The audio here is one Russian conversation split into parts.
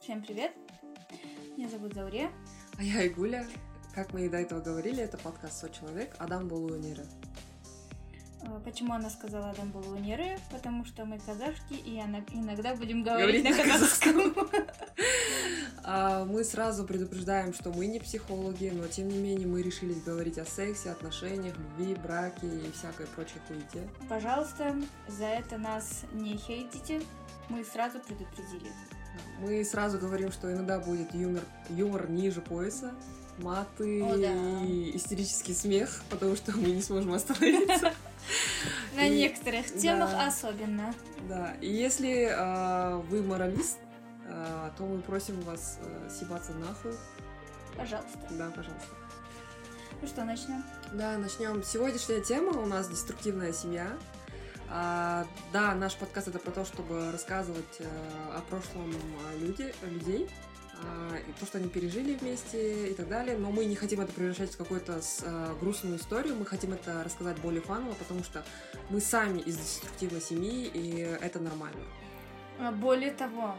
Всем привет! Меня зовут Зауре. А я Игуля. Как мы и до этого говорили, это подкаст «Со человек» Адам Болуэнера. А, Почему она сказала Адам Булунеры? Потому что мы казашки, и она- иногда будем говорить, на казахском. А, Мы сразу предупреждаем, что мы не психологи, но тем не менее мы решили говорить о сексе, отношениях, любви, браке и всякой прочей хуете. Пожалуйста, за это нас не хейтите. Мы сразу предупредили. Мы сразу говорим, что иногда будет юмор, юмор ниже пояса, маты О, да. и истерический смех, потому что мы не сможем остановиться. На некоторых темах особенно. Да, и если а, вы моралист, а, то мы просим вас а, съебаться нахуй. Пожалуйста. Да, пожалуйста. Ну что, начнем? Да, начнем. Сегодняшняя тема у нас деструктивная семья. А, да, наш подкаст это про то, чтобы рассказывать э, о прошлом а, люди, людей, а, и то, что они пережили вместе и так далее. Но мы не хотим это превращать в какую-то с- а, грустную историю. Мы хотим это рассказать более фаново, потому что мы сами из деструктивной семьи, и это нормально. А, Более того,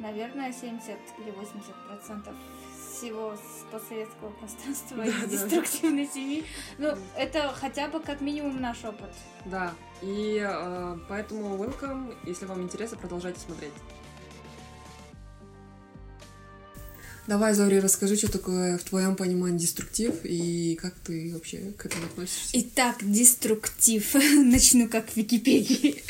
наверное, 70 или 80 процентов всего постсоветского пространства Да, из да. деструктивной семьи. Ну, это хотя бы как минимум наш опыт. Да, и э, поэтому welcome. Если вам интересно, продолжайте смотреть. Давай, Зори, расскажи, что такое в твоем понимании деструктив и как ты вообще к этому относишься. Итак, деструктив. Начну как в Википедии.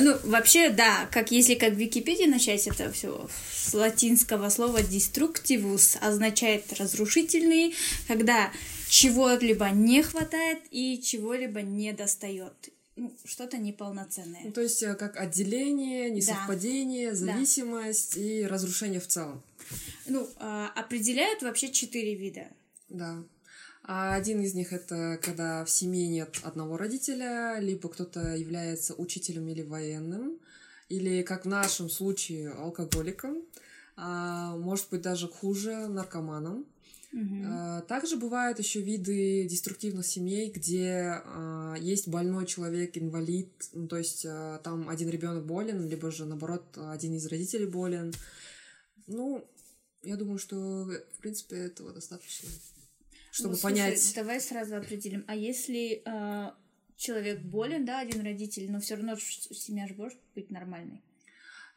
Ну, вообще, да, как если как в Википедии начать это все с латинского слова destructivus означает разрушительный, когда чего-либо не хватает и чего-либо не достает. Ну, что-то неполноценное. Ну, то есть э, как отделение, несовпадение, Да. зависимость и разрушение в целом. Ну, а, определяют вообще четыре вида. Да. А один из них это когда в семье нет одного родителя, либо кто-то является учителем или военным, или, как в нашем случае, алкоголиком, а, может быть даже хуже, наркоманом. А, Также бывают еще виды деструктивных семей, где а, есть больной человек, инвалид, ну, то есть а, там один ребенок болен, либо же наоборот один из родителей болен. Ну, я думаю, что в принципе этого достаточно, чтобы Ну, слушай, понять. Давай сразу определим. А если человек болен, да, один родитель, но все равно семья же может быть нормальной?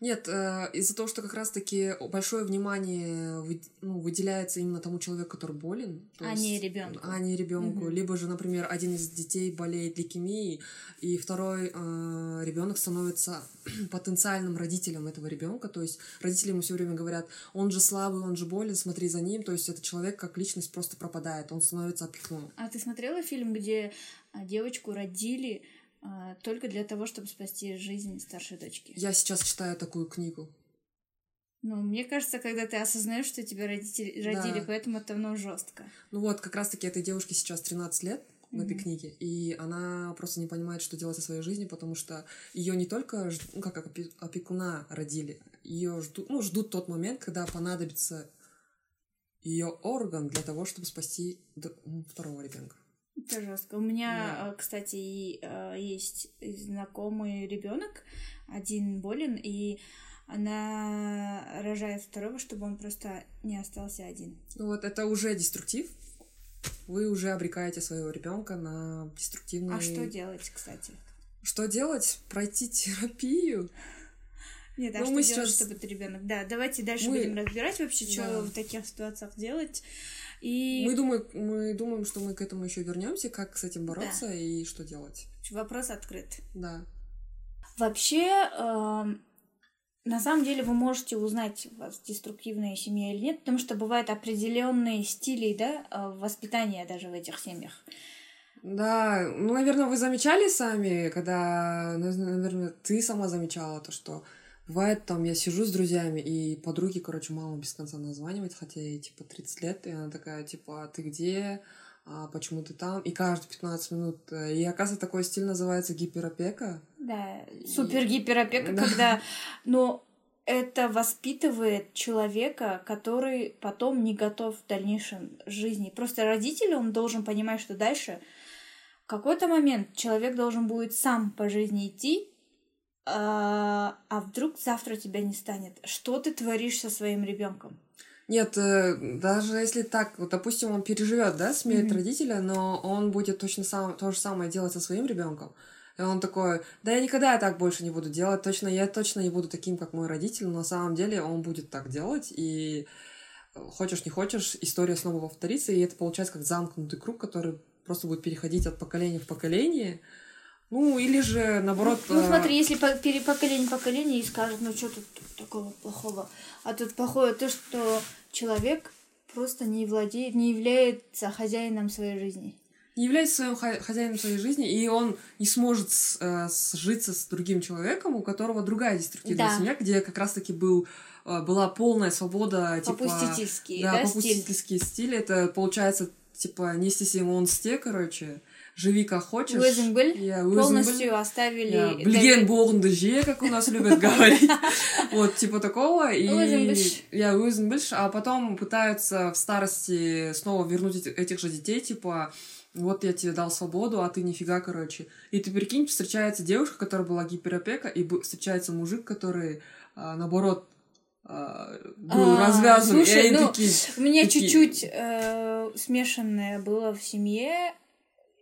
Нет, э, из-за того, что как раз-таки большое внимание ну, выделяется именно тому человеку, который болен, А есть- не ребенку. а не ребенку. Мгм. Либо же, например, один из детей болеет лейкемией, и второй ребенок становится потенциальным родителем этого ребенка. То есть родители ему все время говорят, он же слабый, он же болен, смотри за ним. То есть этот человек как личность просто пропадает, он становится опекуном. А ты смотрела фильм, где а, девочку родили а, только для того, чтобы спасти жизнь старшей дочки? Я сейчас читаю такую книгу. Ну, мне кажется, когда ты осознаешь, что тебя родители родили, Да. поэтому это ну жестко. Ну вот, как раз-таки этой девушке сейчас 13 лет в этой Мгм. книге, и она просто не понимает, что делать со своей жизнью, потому что ее не только ну, как опе- опекуна родили, ее ждут, ну, ждут тот момент, когда понадобится ее орган для того, чтобы спасти второго ребенка. Это жестко. У меня, Да. а, кстати, а, есть знакомый ребенок, один болен, и она рожает второго, чтобы он просто не остался один. Ну вот это уже деструктив. Вы уже обрекаете своего ребенка на деструктивный. А что делать, кстати? Что делать? Пройти терапию. Нет, а Ну, что мы делать, сейчас- чтобы ребенок? Да, давайте дальше Мы- будем разбирать вообще, что Да. в таких ситуациях делать. И Мы думаем, мы думаем, что мы к этому еще вернемся, как с этим бороться и что делать. вопрос открыт. Да. Вообще, эм, на самом деле вы можете узнать, у вас деструктивная семья или нет, потому что бывают определенные стили, да, э, воспитания даже в этих семьях. Да, ну, наверное, вы замечали сами, когда, наверное, ты сама замечала то, что бывает там, я сижу с друзьями, и подруги, короче, мама без конца названивает, хотя ей, типа, 30 лет, и она такая, типа, а ты где? А почему ты там? И каждые 15 минут. э, И, оказывается, такой стиль называется гиперопека. Да, И- супер гиперопека, Да. когда, но это воспитывает человека, который потом не готов в дальнейшем жизни. Просто родитель, он должен понимать, что дальше В какой-то момент человек должен будет сам по жизни идти, а, а вдруг завтра тебя не станет? Что ты творишь со своим ребенком? Нет, э, даже если так, вот, допустим, он переживет, да, смерть mm-hmm. родителя, но он будет точно сам, то же самое делать со своим ребенком. И он такой, да я никогда так больше не буду делать, точно, я точно не буду таким, как мой родитель, но на самом деле он будет так делать, и хочешь не хочешь, история снова повторится, и это получается как замкнутый круг, который просто будет переходить от поколения в поколение. Ну, или же, наоборот... Ну, ну смотри, если по поколение поколение и скажут, ну, что тут такого плохого? А тут плохое то, что человек просто не владеет, не является хозяином своей жизни. Не является своим хозяином своей жизни, и он не сможет э, сжиться с другим человеком, у которого другая деструктивная да. семья, где как раз-таки был э, была полная свобода, типа... Попустительский, да, да попустительский стиль. стиль. Это, получается, типа, нести себе монсте, короче живи как хочешь. Өзің Я, полностью оставили... Білген болғыңды же, как у нас любят говорить. Вот, типа такого. И я өзің а потом пытаются в старости снова вернуть этих же детей, типа вот я тебе дал свободу, а ты нифига, короче. И ты прикинь, встречается девушка, которая была гиперопека, и встречается мужик, который, а, наоборот, а, был а, развязан. Слушай, ну, такие, у меня такие... чуть-чуть э, смешанное было в семье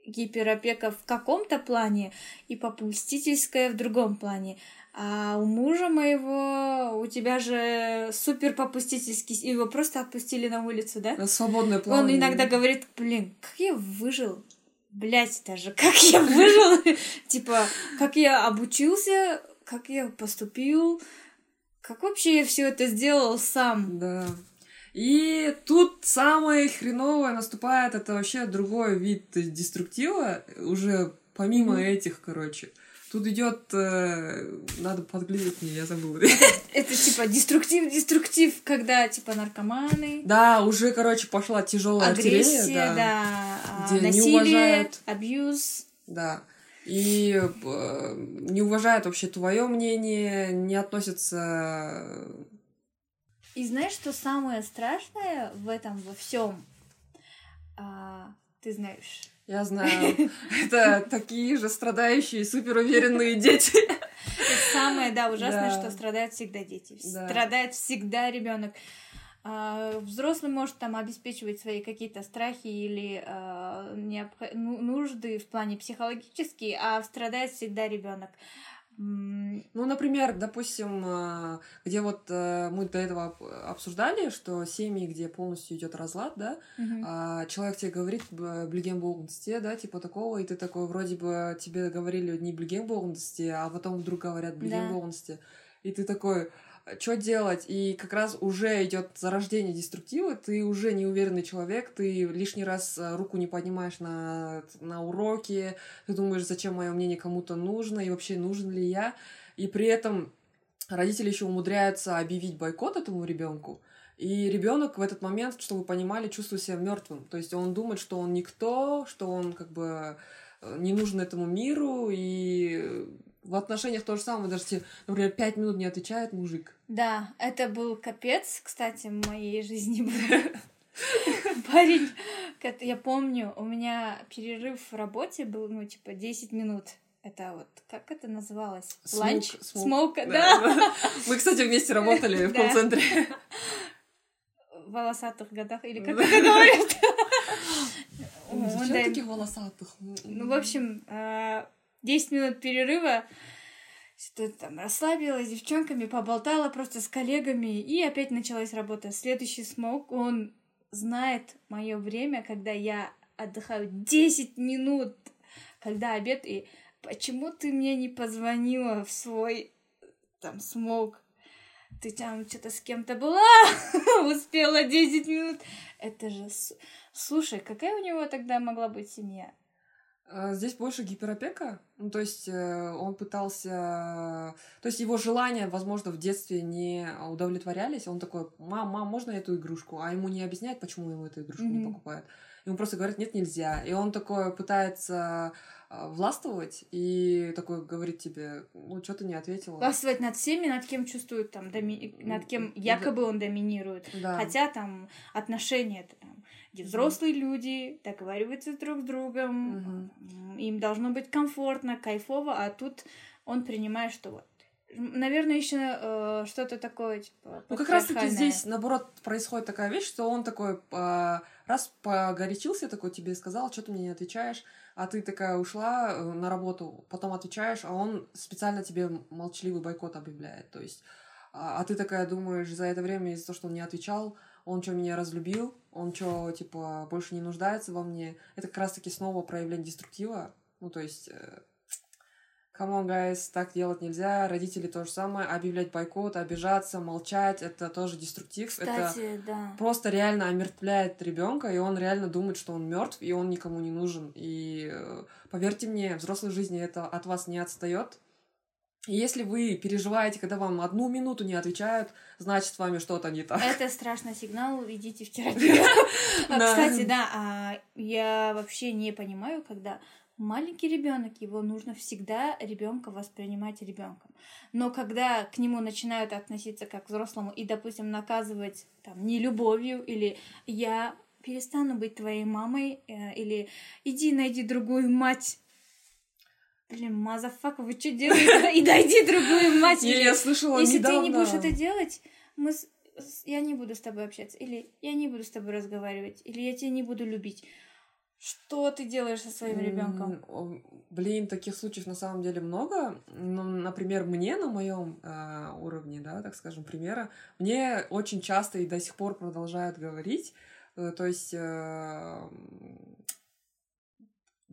гиперопека в каком-то плане и попустительская в другом плане. А у мужа моего, у тебя же супер попустительский, его просто отпустили на улицу, да? Свободное плавание. Он иногда говорит, блин, как я выжил, блять, даже как я выжил, типа, как я обучился, как я поступил, как вообще я все это сделал сам. Да. И тут самое хреновое наступает, это вообще другой вид деструктива, уже помимо mm-hmm. этих, короче. Тут идет, э, надо подглядеть мне, я забыла. Это типа деструктив, деструктив, когда типа наркоманы. Да, уже, короче, пошла тяжелая агрессия, да, да а, где насилие, не уважают, абьюз. Да. И э, не уважают вообще твое мнение, не относятся и знаешь, что самое страшное в этом во всем? А, ты знаешь. Я знаю. Это такие же страдающие, суперуверенные дети. Самое, да, ужасное, что страдают всегда дети. Страдает всегда ребенок. А, взрослый может там обеспечивать свои какие-то страхи или а, ну, нужды в плане психологические, а страдает всегда ребенок. Ну, например, допустим, э, где вот э, мы до этого обсуждали, что семьи, где полностью идет разлад, да, угу. человек тебе говорит блиген болгунсте, да, типа такого, и ты такой, вроде бы тебе говорили не блиген болгунсте, а потом вдруг говорят блиген да. и ты такой, что делать, и как раз уже идет зарождение деструктива, ты уже неуверенный человек, ты лишний раз э, руку не поднимаешь на, на уроке, ты думаешь, зачем мое мнение кому-то нужно, и вообще нужен ли я, и при этом родители еще умудряются объявить бойкот этому ребенку, и ребенок в этот момент, чтобы вы понимали, чувствует себя мертвым. То есть он думает, что он никто, что он как бы э, не нужен этому миру, и в отношениях то же самое, даже если, например, пять минут не отвечает мужик. Да, это был капец, кстати, в моей жизни был. Парень, я помню, у меня перерыв в работе был, ну, типа, 10 минут. Это вот, как это называлось? Ланч? Смоук, да. Мы, кстати, вместе работали в колл-центре. В волосатых годах, или как это говорят? Зачем таких волосатых? Ну, в общем, а, 10 минут перерыва, что там расслабилась, с девчонками, поболтала просто с коллегами, и опять началась работа. Следующий смог, он знает мое время, когда я отдыхаю 10 минут, когда обед, и почему ты мне не позвонила в свой там смог? Ты там что-то с кем-то была, успела 10 минут. Это же... Слушай, какая у него тогда могла быть семья? А, здесь больше гиперопека. Ну, то есть э, он пытался... То есть его желания, возможно, в детстве не удовлетворялись. Он такой, мам, мам, можно эту игрушку? А ему не объясняет, почему ему эту игрушку mm-hmm. не покупают. Ему просто говорят, нет, нельзя. И он такой пытается а, властвовать и такой говорит тебе, ну, что ты не ответила. Властвовать над всеми, над кем чувствует там, доми... над кем якобы он доминирует. Да. Хотя там отношения где взрослые люди договариваются друг с другом, им должно быть комфортно, кайфово, а тут он принимает, что вот Наверное, еще э, что-то такое, типа. Ну, как раз таки здесь, наоборот, происходит такая вещь, что он такой э, раз погорячился, такой тебе сказал, что ты мне не отвечаешь, а ты такая ушла э, на работу, потом отвечаешь, а он специально тебе молчаливый бойкот объявляет. То есть, а, а ты такая думаешь, за это время из-за того, что он не отвечал, он что, меня разлюбил, он что, типа, больше не нуждается во мне. Это как раз-таки снова проявление деструктива. Ну, то есть, э, Come on, guys, так делать нельзя. Родители то же самое. Объявлять бойкот, обижаться, молчать, это тоже деструктив. Кстати, это да. просто реально омертвляет ребенка, и он реально думает, что он мертв, и он никому не нужен. И э, поверьте мне, взрослой жизни это от вас не отстает. Если вы переживаете, когда вам одну минуту не отвечают, значит, с вами что-то не так. Это страшный сигнал, идите в терапию. Кстати, да, а я вообще не понимаю, когда маленький ребенок, его нужно всегда ребенка воспринимать ребенком. Но когда к нему начинают относиться как к взрослому и, допустим, наказывать там не любовью или я перестану быть твоей мамой э, или иди найди другую мать. Блин, мазафак, вы что делаете? И найди другую мать. Или я слышала Если ты не будешь это делать, мы я не буду с тобой общаться, или я не буду с тобой разговаривать, или я тебя не буду любить. Что ты делаешь со своим ребенком? Блин, таких случаев на самом деле много. Ну, например, мне на моем э, уровне, да, так скажем, примера, мне очень часто и до сих пор продолжают говорить, э, то есть э,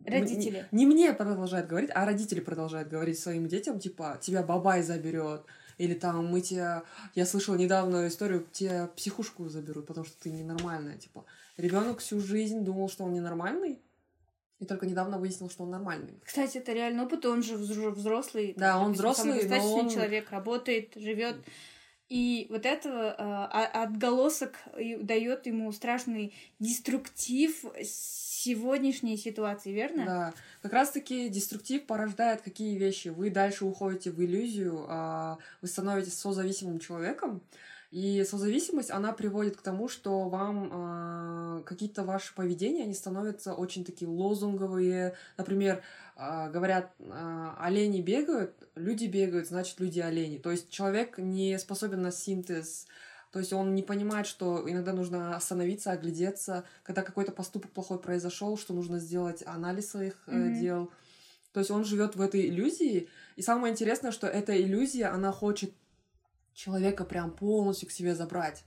Родители. Не, не мне продолжают говорить, а родители продолжают говорить своим детям, типа, тебя бабай заберет, или там мы тебя... Я слышала недавно историю, тебя психушку заберут, потому что ты ненормальная, типа. Ребенок всю жизнь думал, что он ненормальный, и только недавно выяснил, что он нормальный. Кстати, это реально опыт, он же взрослый. Да, он взрослый, но он... человек, работает, живет. И вот этого э, отголосок дает ему страшный деструктив сегодняшней ситуации, верно? Да. Как раз-таки деструктив порождает какие вещи? Вы дальше уходите в иллюзию, э, вы становитесь созависимым человеком, и созависимость, она приводит к тому, что вам э, какие-то ваши поведения, они становятся очень такие лозунговые. Например, э, говорят, э, олени бегают, люди бегают, значит, люди олени. То есть человек не способен на синтез, то есть он не понимает, что иногда нужно остановиться, оглядеться, когда какой-то поступок плохой произошел, что нужно сделать анализ своих mm-hmm. дел. То есть он живет в этой иллюзии. И самое интересное, что эта иллюзия, она хочет человека прям полностью к себе забрать.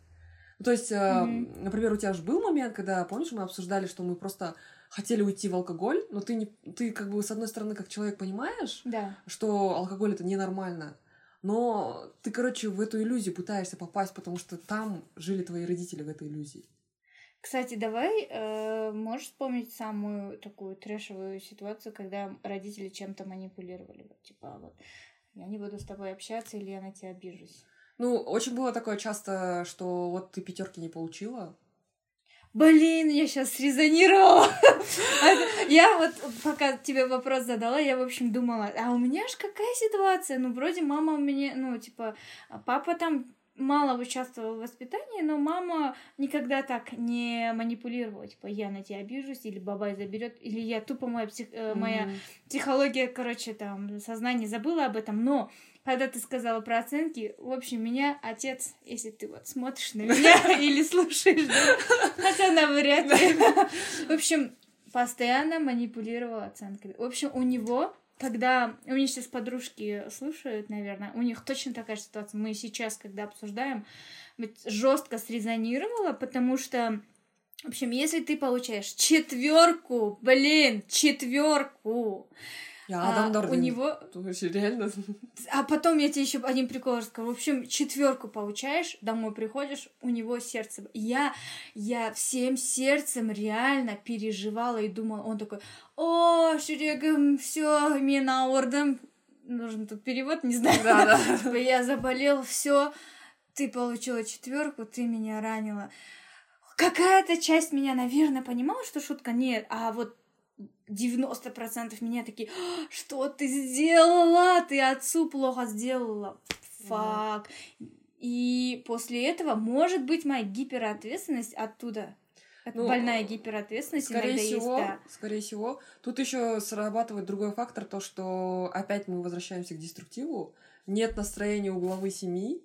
Ну, то есть, mm-hmm. например, у тебя же был момент, когда, помнишь, мы обсуждали, что мы просто хотели уйти в алкоголь, но ты не, ты как бы с одной стороны как человек понимаешь, да. что алкоголь это ненормально, но ты, короче, в эту иллюзию пытаешься попасть, потому что там жили твои родители в этой иллюзии. Кстати, давай, э, можешь вспомнить самую такую трэшевую ситуацию, когда родители чем-то манипулировали, типа, вот, я не буду с тобой общаться или я на тебя обижусь. Ну, очень было такое часто, что вот ты пятерки не получила. Блин, я сейчас срезонировала. Я вот пока тебе вопрос задала, я, в общем, думала, а у меня ж какая ситуация? Ну, вроде мама у меня, ну, типа, папа там мало участвовал в воспитании, но мама никогда так не манипулировала. Типа, я на тебя обижусь, или бабай заберет, или я тупо моя, псих... mm-hmm. моя психология, короче, там, сознание забыла об этом. Но когда ты сказала про оценки, в общем, меня отец, если ты вот смотришь на меня или слушаешь, хотя навряд ли, в общем, постоянно манипулировал оценками. В общем, у него когда у меня сейчас подружки слушают, наверное, у них точно такая же ситуация. Мы сейчас, когда обсуждаем, жестко срезонировала, потому что, в общем, если ты получаешь четверку, блин, четверку, я Адам а, у него... реально. А потом я тебе еще один прикол расскажу. В общем, четверку получаешь, домой приходишь, у него сердце. Я, я всем сердцем реально переживала и думала, он такой, о, Шерегам, все, мина ордом. Нужен тут перевод, не знаю. Да, да. Типа, я заболел, все, ты получила четверку, ты меня ранила. Какая-то часть меня, наверное, понимала, что шутка нет, а вот 90% меня такие, «А, что ты сделала? Ты отцу плохо сделала. Фак. И после этого, может быть, моя гиперответственность оттуда. Это ну, больная гиперответственность скорее всего, есть, да. Скорее всего. Тут еще срабатывает другой фактор, то, что опять мы возвращаемся к деструктиву. Нет настроения у главы семьи,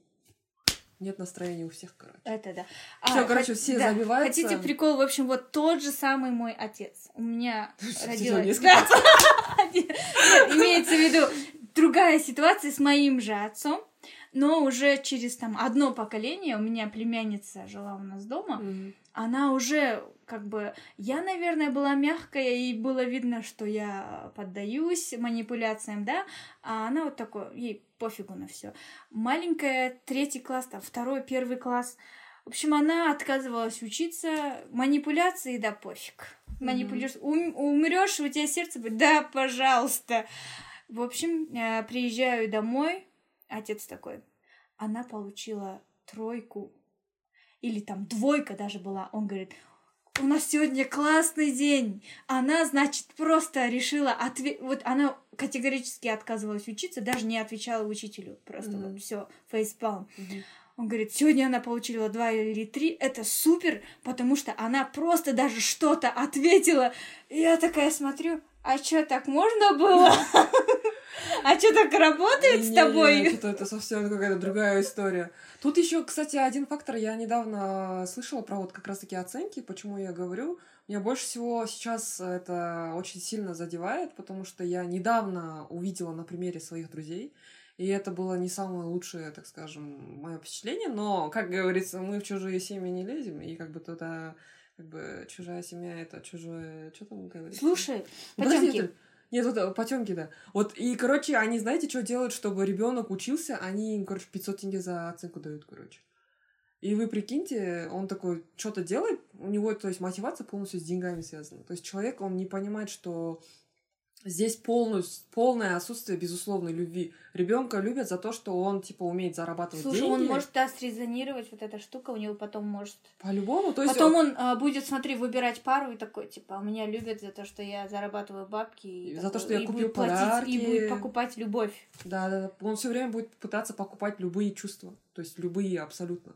нет настроения у всех, короче. Это да. Все, а, короче, все да. забиваются. Хотите прикол? В общем, вот тот же самый мой отец. У меня родилась... Да. Имеется в виду другая ситуация с моим же отцом. Но уже через там одно поколение у меня племянница жила у нас дома, mm-hmm. она уже как бы я, наверное, была мягкая и было видно, что я поддаюсь манипуляциям, да, а она вот такой, ей пофигу на все. Маленькая третий класс, там второй, первый класс. В общем, она отказывалась учиться, манипуляции, да, пофиг. Манипулируешь, mm-hmm. умрешь, у тебя сердце будет, да, пожалуйста. В общем, э, приезжаю домой, Отец такой, она получила тройку или там двойка даже была. Он говорит, у нас сегодня классный день. Она, значит, просто решила ответить. Вот она категорически отказывалась учиться, даже не отвечала учителю. Просто mm-hmm. вот все, фейспалм. Mm-hmm. Он говорит, сегодня она получила два или три, это супер, потому что она просто даже что-то ответила. И я такая смотрю, а что, так можно было? А что так работает с тобой? Это, это совсем какая-то другая история. Тут еще, кстати, один фактор. Я недавно слышала про вот как раз-таки оценки, почему я говорю. Меня больше всего сейчас это очень сильно задевает, потому что я недавно увидела на примере своих друзей, и это было не самое лучшее, так скажем, мое впечатление, но, как говорится, мы в чужие семьи не лезем, и как бы туда как бы чужая семья это чужое... Что там говорится? Слушай, Потёмкин, нет, вот э, потемки, да. Вот, и, короче, они, знаете, что делают, чтобы ребенок учился? Они короче, 500 тенге за оценку дают, короче. И вы прикиньте, он такой что-то делает, у него, то есть, мотивация полностью с деньгами связана. То есть, человек, он не понимает, что Здесь полную, полное отсутствие безусловной любви. Ребенка любят за то, что он типа умеет зарабатывать Слушай, деньги. он может да, срезонировать вот эта штука, у него потом может. По-любому, то есть. Потом он а, будет, смотри, выбирать пару и такой, типа, «А меня любят за то, что я зарабатываю бабки. И за такой, то, что я купил подарки. Платить, и будет покупать любовь. Да, да, да. Он все время будет пытаться покупать любые чувства. То есть любые абсолютно.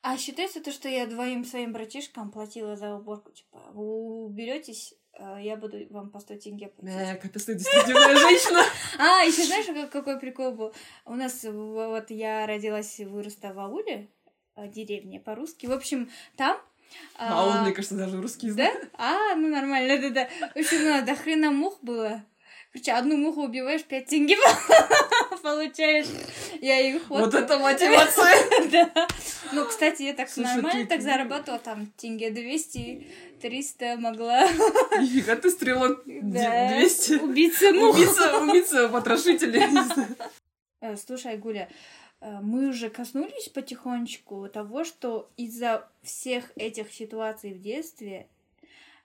А считается то, что я двоим своим братишкам платила за уборку, типа, вы уберетесь я буду вам по 100 тенге платить. Э, ты деструктивная женщина. А, еще знаешь, какой прикол был? У нас, вот я родилась и выросла в ауле, э, деревне по-русски. В общем, там а, а он, мне кажется, даже русский знает. Да? А, ну нормально, да-да. В общем, ну, до хрена мух было. Короче, одну муху убиваешь, 5 тенге получаешь. Я их вот... Вот это мотивация! Да. Кстати, я так нормально так зарабатывала, там, тенге 200, 300 могла. Нифига ты стрелок 200. Убийца мух. Убийца, убийца потрошителей. Э, слушай, Гуля, э, мы уже коснулись потихонечку того, что из-за всех этих ситуаций в детстве,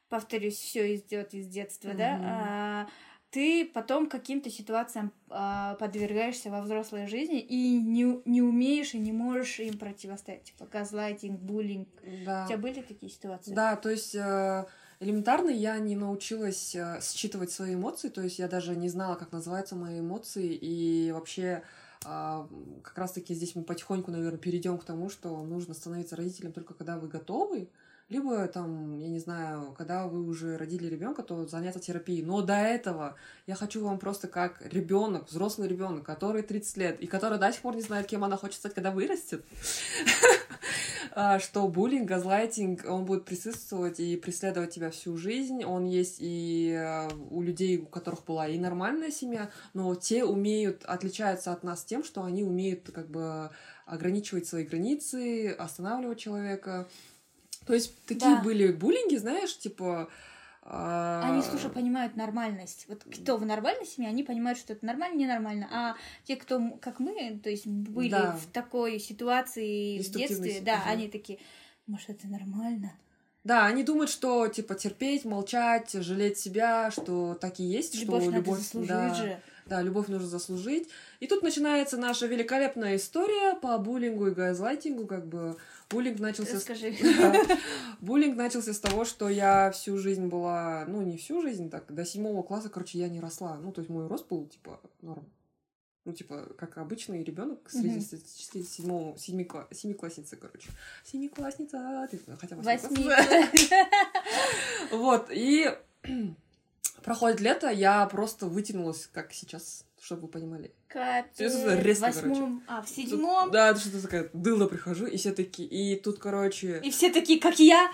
повторюсь, все идет из детства, да, а, ты потом каким-то ситуациям э, подвергаешься во взрослой жизни и не, не умеешь и не можешь им противостоять. Типа газлайтинг, буллинг. Да. У тебя были такие ситуации? Да, то есть э, элементарно я не научилась э, считывать свои эмоции, то есть я даже не знала, как называются мои эмоции, и вообще э, как раз-таки здесь мы потихоньку, наверное, перейдем к тому, что нужно становиться родителем только когда вы готовы, либо там, я не знаю, когда вы уже родили ребенка, то заняться терапией. Но до этого я хочу вам просто как ребенок, взрослый ребенок, который 30 лет, и который до сих пор не знает, кем она хочет стать, когда вырастет, а, что буллинг, газлайтинг, он будет присутствовать и преследовать тебя всю жизнь. Он есть и а, у людей, у которых была и нормальная семья, но те умеют, отличаются от нас тем, что они умеют как бы ограничивать свои границы, останавливать человека, то есть такие да. были буллинги, знаешь, типа... А... Они, слушай, понимают нормальность. Вот кто в нормальной семье, они понимают, что это нормально, ненормально. А те, кто, как мы, то есть были да. в такой ситуации в детстве, да, угу. они такие, может, это нормально? Да, они думают, что типа терпеть, молчать, жалеть себя, что так и есть, любовь что любовь, да, же. Да, любовь нужно заслужить. И тут начинается наша великолепная история по буллингу и газлайтингу, как бы Буллинг начался... Расскажи. С... Буллинг начался с того, что я всю жизнь была... Ну, не всю жизнь, так, до седьмого класса, короче, я не росла. Ну, то есть мой рост был, типа, норм. Ну, типа, как обычный ребенок среднестатистический седьмого, семи, семиклассницы, короче. Семиклассница, ты, хотя бы Восьми. Вот, и проходит лето, я просто вытянулась, как сейчас, чтобы вы понимали. Капец. Резко, восьмом, а в Тут- седьмом. Да, это что-то такая дылда прихожу, и все такие, и тут, короче, И все такие, как я.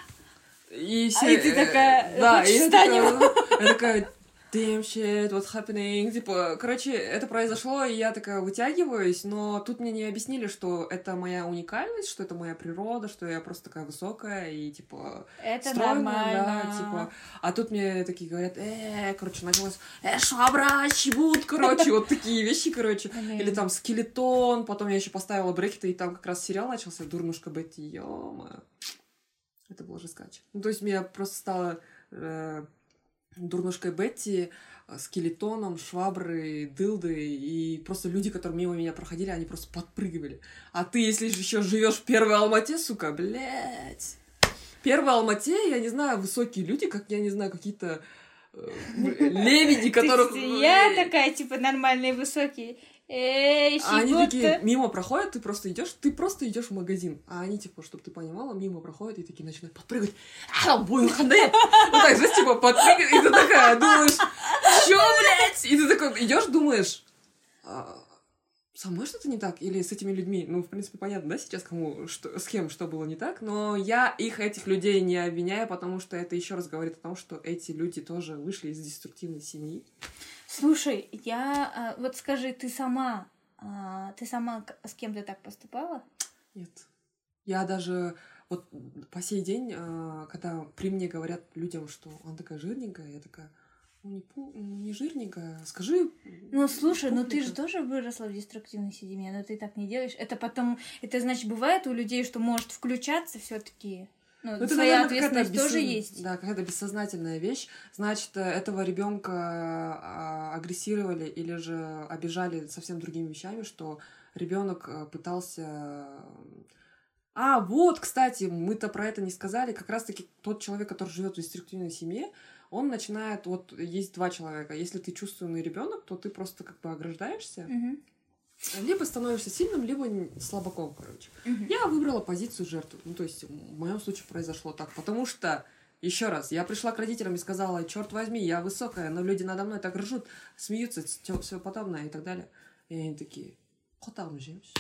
и А все... и ты такая, э, да, «Хочешь и я встанем?» такая, я такая, damn shit, what's happening? Типа, короче, это произошло, и я такая вытягиваюсь, но тут мне не объяснили, что это моя уникальность, что это моя природа, что я просто такая высокая и, типа, Это стройная, нормально. да, типа. А тут мне такие говорят, э, короче, началось, э, швабра, чебут, короче, вот такие вещи, короче. Или там скелетон, потом я еще поставила брекеты, и там как раз сериал начался, Дурнушка Бетти, ё Это было жескач. Ну, то есть меня просто стало э, Дурнушкой Бетти, э, скелетоном, шваброй, дылдой, и просто люди, которые мимо меня проходили, они просто подпрыгивали. А ты, если еще живешь в первой Алмате, сука, блядь. Первой Алмате, я не знаю, высокие люди, как, я не знаю, какие-то э, лебеди, То которых... я такая, типа, нормальный, высокий. Эй, А они такие мимо проходят, ты просто идешь, ты просто идешь в магазин. А они, типа, чтобы ты понимала, мимо проходят и такие начинают подпрыгивать. А, буй, хане! Ну так, знаешь, типа, подпрыгивают, и ты такая думаешь, чё, блядь? И ты такой идешь, думаешь, «А, со мной что-то не так? Или с этими людьми? Ну, в принципе, понятно, да, сейчас кому, что, с кем что было не так, но я их, этих людей, не обвиняю, потому что это еще раз говорит о том, что эти люди тоже вышли из деструктивной семьи. Слушай, я... а, Вот скажи, ты сама... а, Ты сама с кем-то так поступала? Нет. Я даже вот по сей день, а, когда при мне говорят людям, что она такая жирненькая, я такая, ну не, пу- ну, не жирненькая, скажи. Ну, слушай, ну ты же пухленькая». тоже выросла в деструктивной семье, но ты так не делаешь. Это потом... Это, значит, бывает у людей, что может включаться все таки Ну, Ну, это, своя наверное, ответственность тоже бессоз- есть. Да, какая-то бессознательная вещь. Значит, э, этого ребенка агрессировали или же обижали совсем другими вещами, что ребенок пытался. А, вот, кстати, мы-то про это не сказали. Как раз-таки тот человек, который живет в деструктивной семье, он начинает, вот есть два человека. Если ты чувственный ребенок, то ты просто как бы ограждаешься, либо становишься сильным, либо слабаком, короче. Мгм. Я выбрала позицию жертвы. Ну, то есть, в моем случае произошло так. Потому что, еще раз, я пришла к родителям и сказала, черт возьми, я высокая, но люди надо мной так ржут, смеются, все подобное и так далее. И они такие, хотам жемс.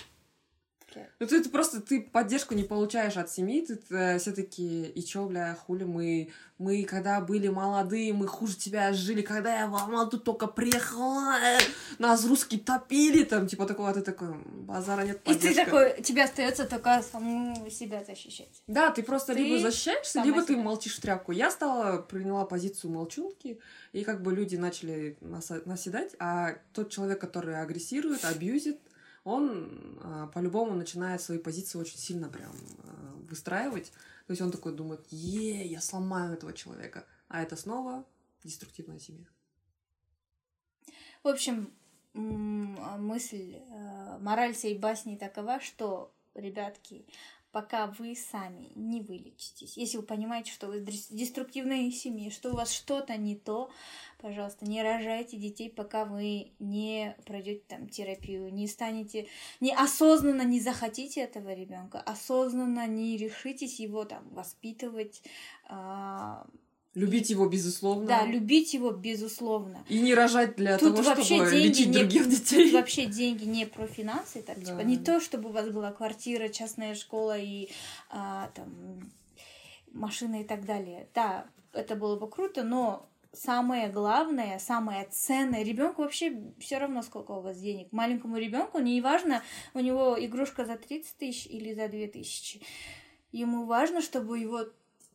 Бля. Ну, ты, ты просто, ты поддержку не получаешь от семьи, ты, все такие, и чё, бля, хули, мы, мы, когда были молодые, мы хуже тебя жили, когда я в Алмату только приехала, э, нас русские топили, там, типа такого, а ты такой, «М, базара нет, И ты поддержка». такой, тебе остается только саму себя защищать. Да, ты просто Ты либо защищаешься, либо ты себя. молчишь в тряпку. Я стала, приняла позицию молчунки, и как бы люди начали наседать, а тот человек, который агрессирует, абьюзит, он а, по-любому начинает свои позиции очень сильно прям а, выстраивать. То есть он такой думает, е, я сломаю этого человека. А это снова деструктивная семья. В общем, а, мысль, э, мораль всей басни такова, что, ребятки, пока вы сами не вылечитесь, если вы понимаете, что вы дес- деструктивной семье, что у вас что-то не то, пожалуйста, не рожайте детей, пока вы не пройдете там терапию, не станете, не осознанно не захотите этого ребенка, осознанно не решитесь его там воспитывать, а, Любить его, безусловно. да, любить его безусловно. И не рожать для Тут того, вообще чтобы деньги лечить не, других тут детей. вообще деньги не про финансы, так, Да. типа, не то, чтобы у вас была квартира, частная школа и а, там машина и так далее. Да, это было бы круто, но самое главное, самое ценное, ребенку вообще все равно, сколько у вас денег. Маленькому ребенку не важно, у него игрушка за 30 тысяч или за 2 тысячи. Ему важно, чтобы его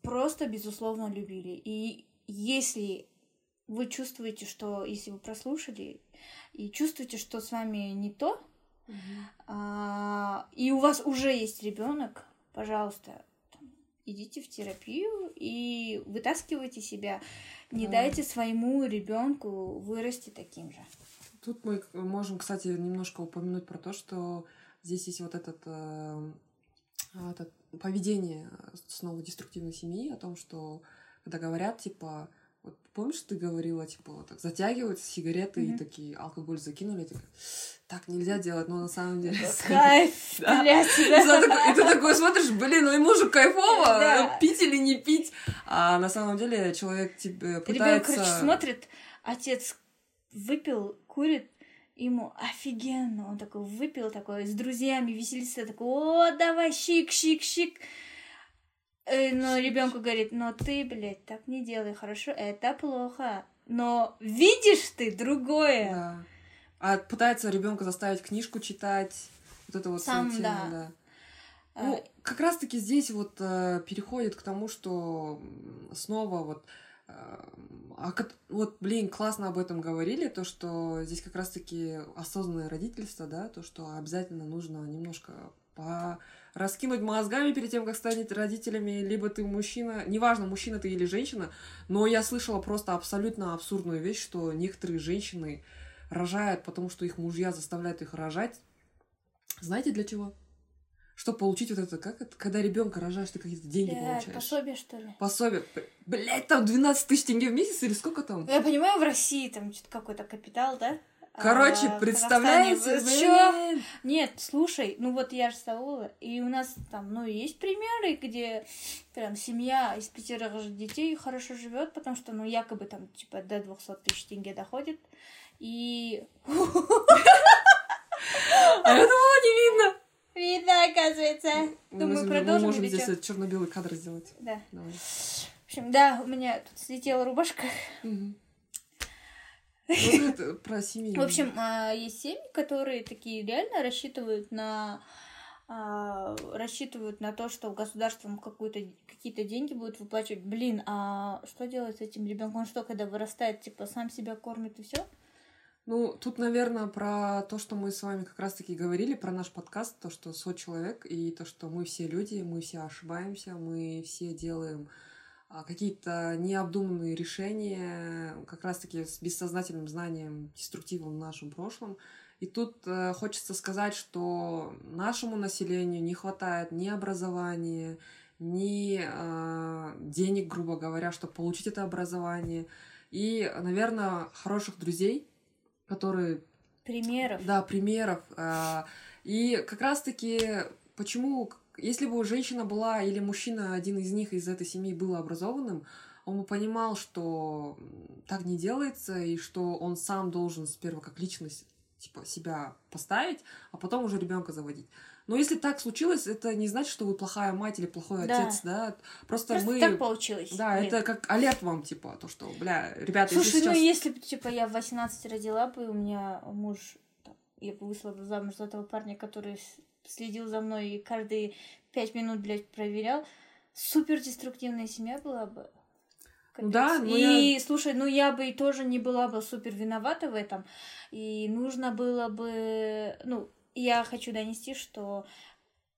просто, безусловно, любили. И если вы чувствуете, что если вы прослушали и чувствуете, что с вами не то, а, и у вас уже есть ребенок, пожалуйста, там, идите в терапию и вытаскивайте себя. Не Да. дайте своему ребенку вырасти таким же. Тут мы можем, кстати, немножко упомянуть про то, что здесь есть вот этот, э, этот поведение снова деструктивной семьи, о том, что когда говорят, типа, Вот помнишь, ты говорила, типа, вот так затягиваются сигареты Мгм. и такие алкоголь закинули, такая, так нельзя делать, но на самом деле... Кайф, Да. блядь, И ты такой- смотришь, блин, ну ему же кайфово, Да. пить или не пить. А на самом деле человек тебе Ребенок, пытается... короче, смотрит, отец выпил, курит, ему офигенно. Он такой выпил, такой с друзьями веселится, такой, о, давай, щик, щик, щик. Э, Но ребенку говорит, но ты, блядь, так не делай, хорошо, это плохо. Но видишь ты другое. Да. А пытается ребенка заставить книжку читать, вот это вот Сам, тема, да. да. А, Ну, как раз-таки здесь вот э, переходит к тому, что снова вот, а вот, блин, классно об этом говорили, то, что здесь как раз-таки осознанное родительство, да, то, что обязательно нужно немножко по раскинуть мозгами перед тем, как станет родителями, либо ты мужчина, неважно, мужчина ты или женщина, но я слышала просто абсолютно абсурдную вещь, что некоторые женщины рожают, потому что их мужья заставляют их рожать. Знаете для чего? Чтобы получить вот это, как это, когда ребенка рожаешь, ты какие-то деньги блядь, получаешь. пособие, что ли? Пособие. Блять, там 12 тысяч тенге в месяц или сколько там? Я понимаю, в России там что-то какой-то капитал, да? Короче, А представляете? Чё? Нет, слушай, ну вот я же Саула, и у нас там, ну, есть примеры, где прям семья из пятерых детей хорошо живет, потому что, ну, якобы там, типа, до 200 тысяч тенге доходит, и... А это было не видно. Видно, оказывается. Мы, Думаю, мы продолжим можем или здесь чё? этот черно-белый кадр сделать. Да. Давай. В общем, да, у меня тут слетела рубашка. Мгм. Вот это про семью. В общем, а, есть семьи, которые такие реально рассчитывают на а, рассчитывают на то, что государством какую-то, какие-то деньги будут выплачивать. Блин, а что делать с этим ребенком? Он что, когда вырастает, типа, сам себя кормит и все? Ну, тут, наверное, про то, что мы с вами как раз-таки говорили, про наш подкаст, то, что со человек, и то, что мы все люди, мы все ошибаемся, мы все делаем а, какие-то необдуманные решения, как раз-таки с бессознательным знанием, деструктивом в нашем прошлом. И тут э, хочется сказать, что нашему населению не хватает ни образования, ни э, денег, грубо говоря, чтобы получить это образование. И, наверное, хороших друзей, которые Примеров. да, примеров. а, И как раз-таки, почему, если бы женщина была или мужчина, один из них из этой семьи был образованным, он бы понимал, что так не делается, и что он сам должен сперва как личность типа себя поставить, а потом уже ребенка заводить. Но если так случилось, это не значит, что вы плохая мать или плохой Да. отец, да. Просто, Просто мы. так получилось. Да, Блин. это как алерт вам, типа, то, что, бля, ребята, Слушай, если сейчас... ну если бы, типа, я в 18 родила бы, у меня муж, там, я бы вышла бы замуж за этого парня, который следил за мной и каждые пять минут, блядь, проверял, супер деструктивная семья была бы. Ну да, Капец. ну и слушай, ну я бы и тоже не была бы супер виновата в этом. И нужно было бы, ну, я хочу донести, что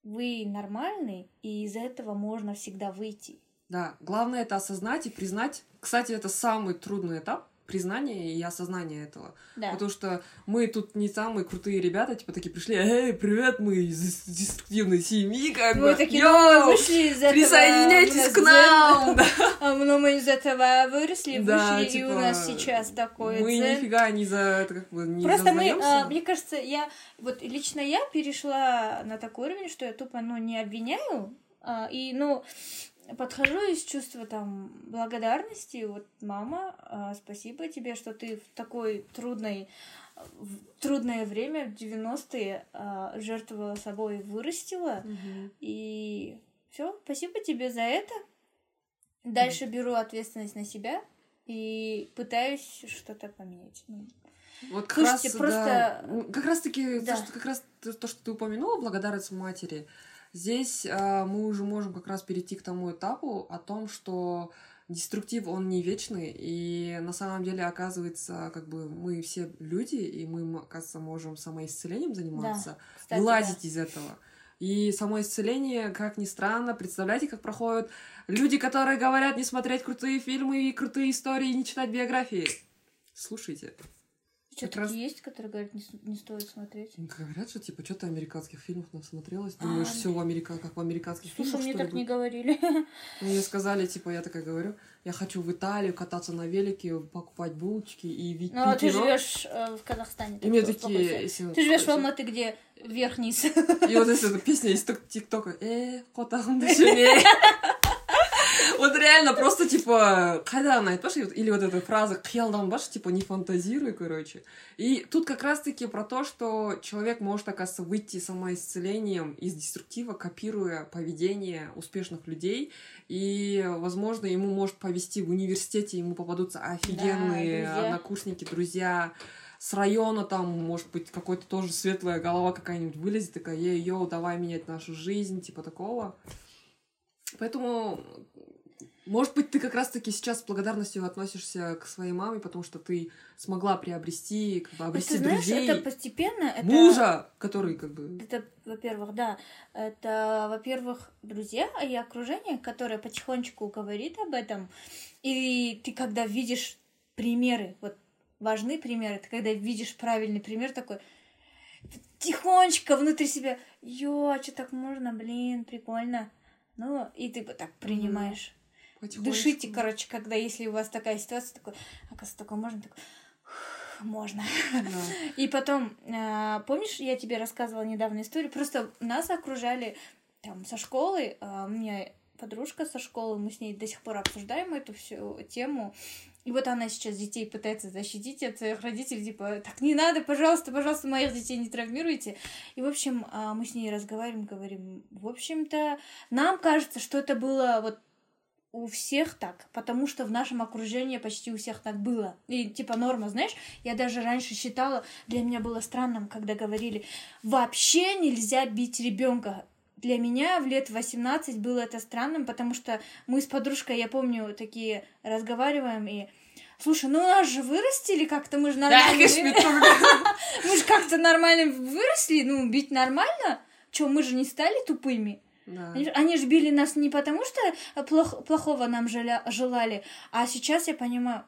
вы нормальный, и из этого можно всегда выйти. Да, главное это осознать и признать. Кстати, это самый трудный этап признания и осознания этого. Да. Потому что мы тут не самые крутые ребята, типа такие пришли, эй, привет, мы из деструктивной семьи, как Мы бы, такие, йоу, ну, вышли из этого... присоединяйтесь к нам! Да. А, Ну, мы из этого выросли, Да, вышли, и типа, у нас сейчас такой Мы дзен. нифига не за как бы не Просто мы, а, мне кажется, я, вот лично я перешла на такой уровень, что я тупо, ну, не обвиняю, а, и, ну, подхожу из чувства там благодарности. Вот, мама, а, спасибо тебе, что ты в такой трудной в трудное время, в 90-е, а, жертвовала собой и вырастила. Мгм. И все, спасибо тебе за это. Дальше беру ответственность на себя и пытаюсь что-то поменять. Ну, Вот как Слушайте, раз, просто- да, как раз таки, Да. то, что, как раз то, то, что ты упомянула, благодарность матери, здесь а, мы уже можем как раз перейти к тому этапу о том, что деструктив, он не вечный, и на самом деле, оказывается, как бы мы все люди, и мы, оказывается, можем самоисцелением заниматься, кстати, вылазить да. из этого. И само исцеление, как ни странно, представляете, как проходят люди, которые говорят не смотреть крутые фильмы и крутые истории, и не читать биографии. Слушайте. Что Как раз- есть, которые говорят, не, не стоит смотреть? Говорят, что типа что-то американских фильмов насмотрелась. Думаешь, А, все в Америка, как в американских Слушай, фильмах, мне что так не говорили. Мне сказали, типа, я такая говорю, я хочу в Италию кататься на велике, покупать булочки и пить Ну, а ты живешь э, в Казахстане. И мне такие... если- Ты живешь в Алматы, где вверх-вниз. И вот эта песня из тик- ТикТока. Э, котахым дешевле. Вот реально просто типа, когда она айтпашы, или вот эта фраза «киялдан баш», типа не фантазируй, короче. И тут как раз-таки про то, что человек может, оказывается, выйти самоисцелением из деструктива, копируя поведение успешных людей. И, возможно, ему может повести в университете, ему попадутся офигенные друзья. однокурсники, друзья, с района там, может быть, какой-то тоже светлая голова какая-нибудь вылезет, такая, ей, йоу, давай менять нашу жизнь, типа такого. Поэтому, может быть, ты как раз-таки сейчас с благодарностью относишься к своей маме, потому что ты смогла приобрести, как бы, обрести знаешь, друзей, это постепенно... Это... мужа, который, как бы, Это, во-первых, да, это, во-первых, друзья и окружение, которое потихонечку говорит об этом. И ты, когда видишь примеры, вот важны примеры, ты когда видишь правильный пример такой, тихонечко внутри себя, ё, а что так можно, блин, прикольно. Ну, и ты вот так принимаешь. Дышите, короче, когда, если у вас такая ситуация, такой, оказывается, такое можно, такой, можно. Да. И потом, а, помнишь, я тебе рассказывала недавно историю, просто нас окружали там со школы, а, у меня подружка со школы, мы с ней до сих пор обсуждаем эту всю тему. И вот она сейчас детей пытается защитить от своих родителей, типа, так не надо, пожалуйста, пожалуйста, моих детей не травмируйте. И, в общем, а, мы с ней разговариваем, говорим, в общем-то, нам кажется, что это было вот у всех так, потому что в нашем окружении почти у всех так было. И типа норма, знаешь, я даже раньше считала, для меня было странным, когда говорили, вообще нельзя бить ребенка. Для меня в лет 18 было это странным, потому что мы с подружкой, я помню, такие разговариваем и Слушай, ну нас же вырастили как-то, мы же нормально... Мы же как-то нормально выросли, ну, бить нормально. Чё, мы же не стали тупыми? Да. Они, ж- они же били нас не потому, что плох- плохого нам желя- желали, а сейчас я понимаю,